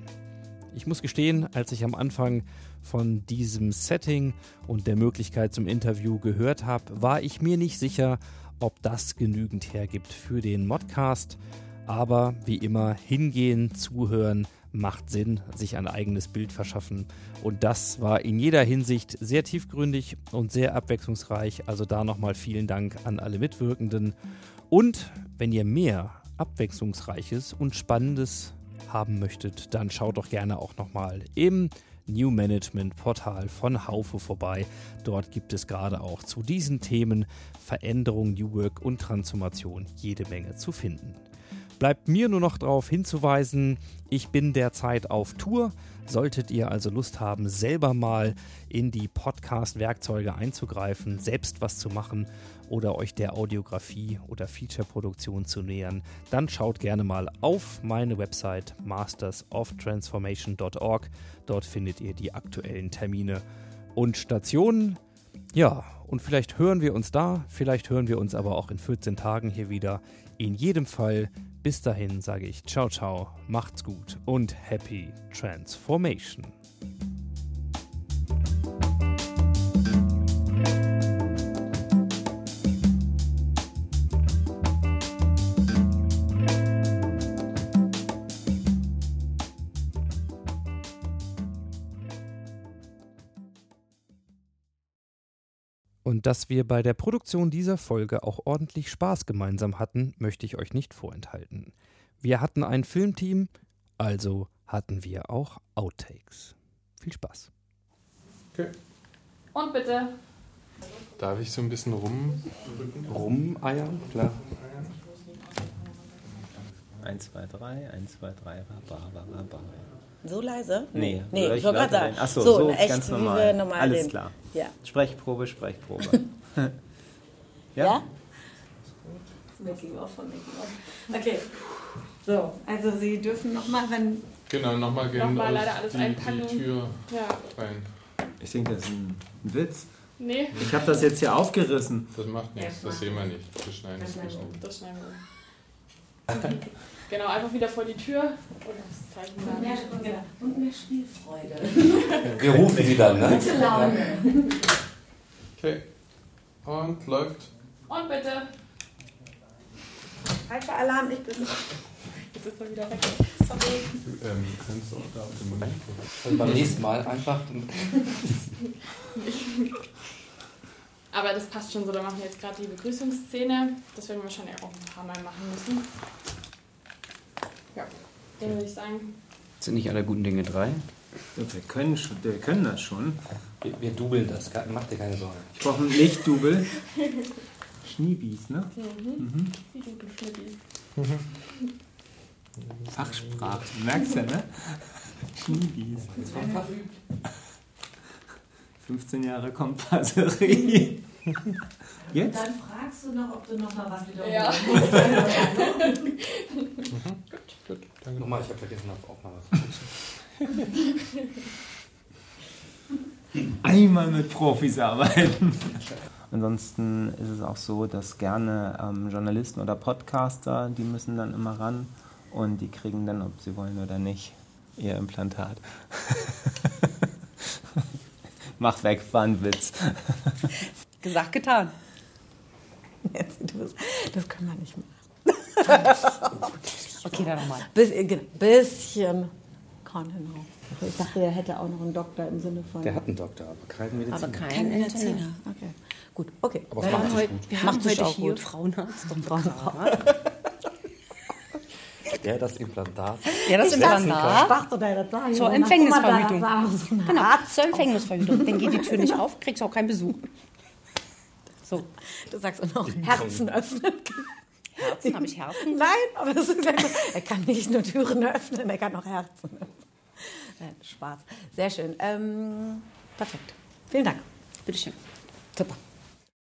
Ich muss gestehen, als ich am Anfang von diesem Setting und der Möglichkeit zum Interview gehört habe, war ich mir nicht sicher, ob das genügend hergibt für den Modcast. Aber wie immer, hingehen, zuhören, macht Sinn, sich ein eigenes Bild verschaffen. Und das war in jeder Hinsicht sehr tiefgründig und sehr abwechslungsreich. Also da nochmal vielen Dank an alle Mitwirkenden. Und wenn ihr mehr Abwechslungsreiches und Spannendes haben möchtet, dann schaut doch gerne auch nochmal im New Management Portal von Haufe vorbei. Dort gibt es gerade auch zu diesen Themen Veränderung, New Work und Transformation jede Menge zu finden. Bleibt mir nur noch darauf hinzuweisen, ich bin derzeit auf Tour. Solltet ihr also Lust haben, selber mal in die Podcast-Werkzeuge einzugreifen, selbst was zu machen oder euch der Audiografie oder Feature-Produktion zu nähern, dann schaut gerne mal auf meine Website mastersoftransformation.org. Dort findet ihr die aktuellen Termine und Stationen. Ja, und vielleicht hören wir uns da, vielleicht hören wir uns aber auch in 14 Tagen hier wieder. In jedem Fall bis dahin sage ich ciao, ciao, macht's gut und happy transformation. Und dass wir bei der Produktion dieser Folge auch ordentlich Spaß gemeinsam hatten, möchte ich euch nicht vorenthalten. Wir hatten ein Filmteam, also hatten wir auch Outtakes. Viel Spaß. Okay. Und bitte. Darf ich so ein bisschen rum... Rumeiern? Klar. 1, 2, 3, 1, 2, 3, ba, ba, ba, ba. So leise? Nee, nee ich wollte gerade sagen. Achso, so, so, echt, ganz wie normal. wir normal Alles reden. klar. Ja. Sprechprobe, Sprechprobe. ja? Ja? Making of von Making of. Okay. So, also Sie dürfen nochmal, wenn. Genau, nochmal gerne Nochmal aus leider alles die, einpacken. die Tür Ja. rein. Ich denke, das ist ein Witz. Nee. Ich habe das jetzt hier aufgerissen. Das macht nichts, das sehen wir nicht. Wir schneiden das nicht. Das schneiden wir. genau, einfach wieder vor die Tür und das Zeichen Und mehr, und mehr Spielfreude. Wir rufen sie dann, ne? Gute Laune. Okay. Und läuft. Und bitte. Falscher Alarm, ich bin. Jetzt ist er wieder weg. Sorry. Ähm, kannst du auch da auf den Mund Also beim nächsten Mal einfach. Aber das passt schon so, da machen wir jetzt gerade die Begrüßungsszene. Das werden wir wahrscheinlich auch ein paar Mal machen müssen. Ja, dann würde ich sagen, Sind nicht alle guten Dinge drei? Wir können, schon, wir können das schon. Wir, wir dubeln das, mach dir keine Sorgen. Ich brauche ein Lichtdubel. Schniebies, ne? Mhm. Wie du, du Schnippis. Fachsprache, du merkst ja, ne? Schniebies. Das war Fach. 15 Jahre Kompasserie. Und Jetzt? dann fragst du noch, ob du noch mal was wiederholen Ja. musst. Gut, gut, danke. Nochmal, ich habe vergessen, auf Aufnahme zu drücken. Einmal mit Profis arbeiten. Ansonsten ist es auch so, dass gerne ähm, Journalisten oder Podcaster, die müssen dann immer ran und die kriegen dann, ob sie wollen oder nicht, Ihr Implantat. Mach weg, war ein Witz. Gesagt, getan. Jetzt, du bist, das können wir nicht machen. Okay, dann nochmal. Bis, äh, genau, bisschen Kontenance. Ich dachte, er hätte auch noch einen Doktor im Sinne von. Der hat einen Doktor, aber keinen Mediziner. Aber kein Kein Mediziner. Okay. Gut, okay. Aber Wir es macht haben heute, gut. Wir macht haben sich heute auch hier gut. Frauenarzt und Frauenarzt. Ja, das Implantat. Ja, das Implantat. dachte, das sagen. Zur Empfängnisverhütung. Genau, zur Empfängnisverhütung. Dann geht die Tür nicht auf, kriegst auch keinen Besuch. So. Du sagst auch noch Herzen öffnen. Herzen, habe ich Herzen? Nein, aber das ist er kann nicht nur Türen öffnen, er kann auch Herzen öffnen. Nein, Spaß. Sehr schön. Ähm, perfekt. Vielen Dank. Bitteschön. Super.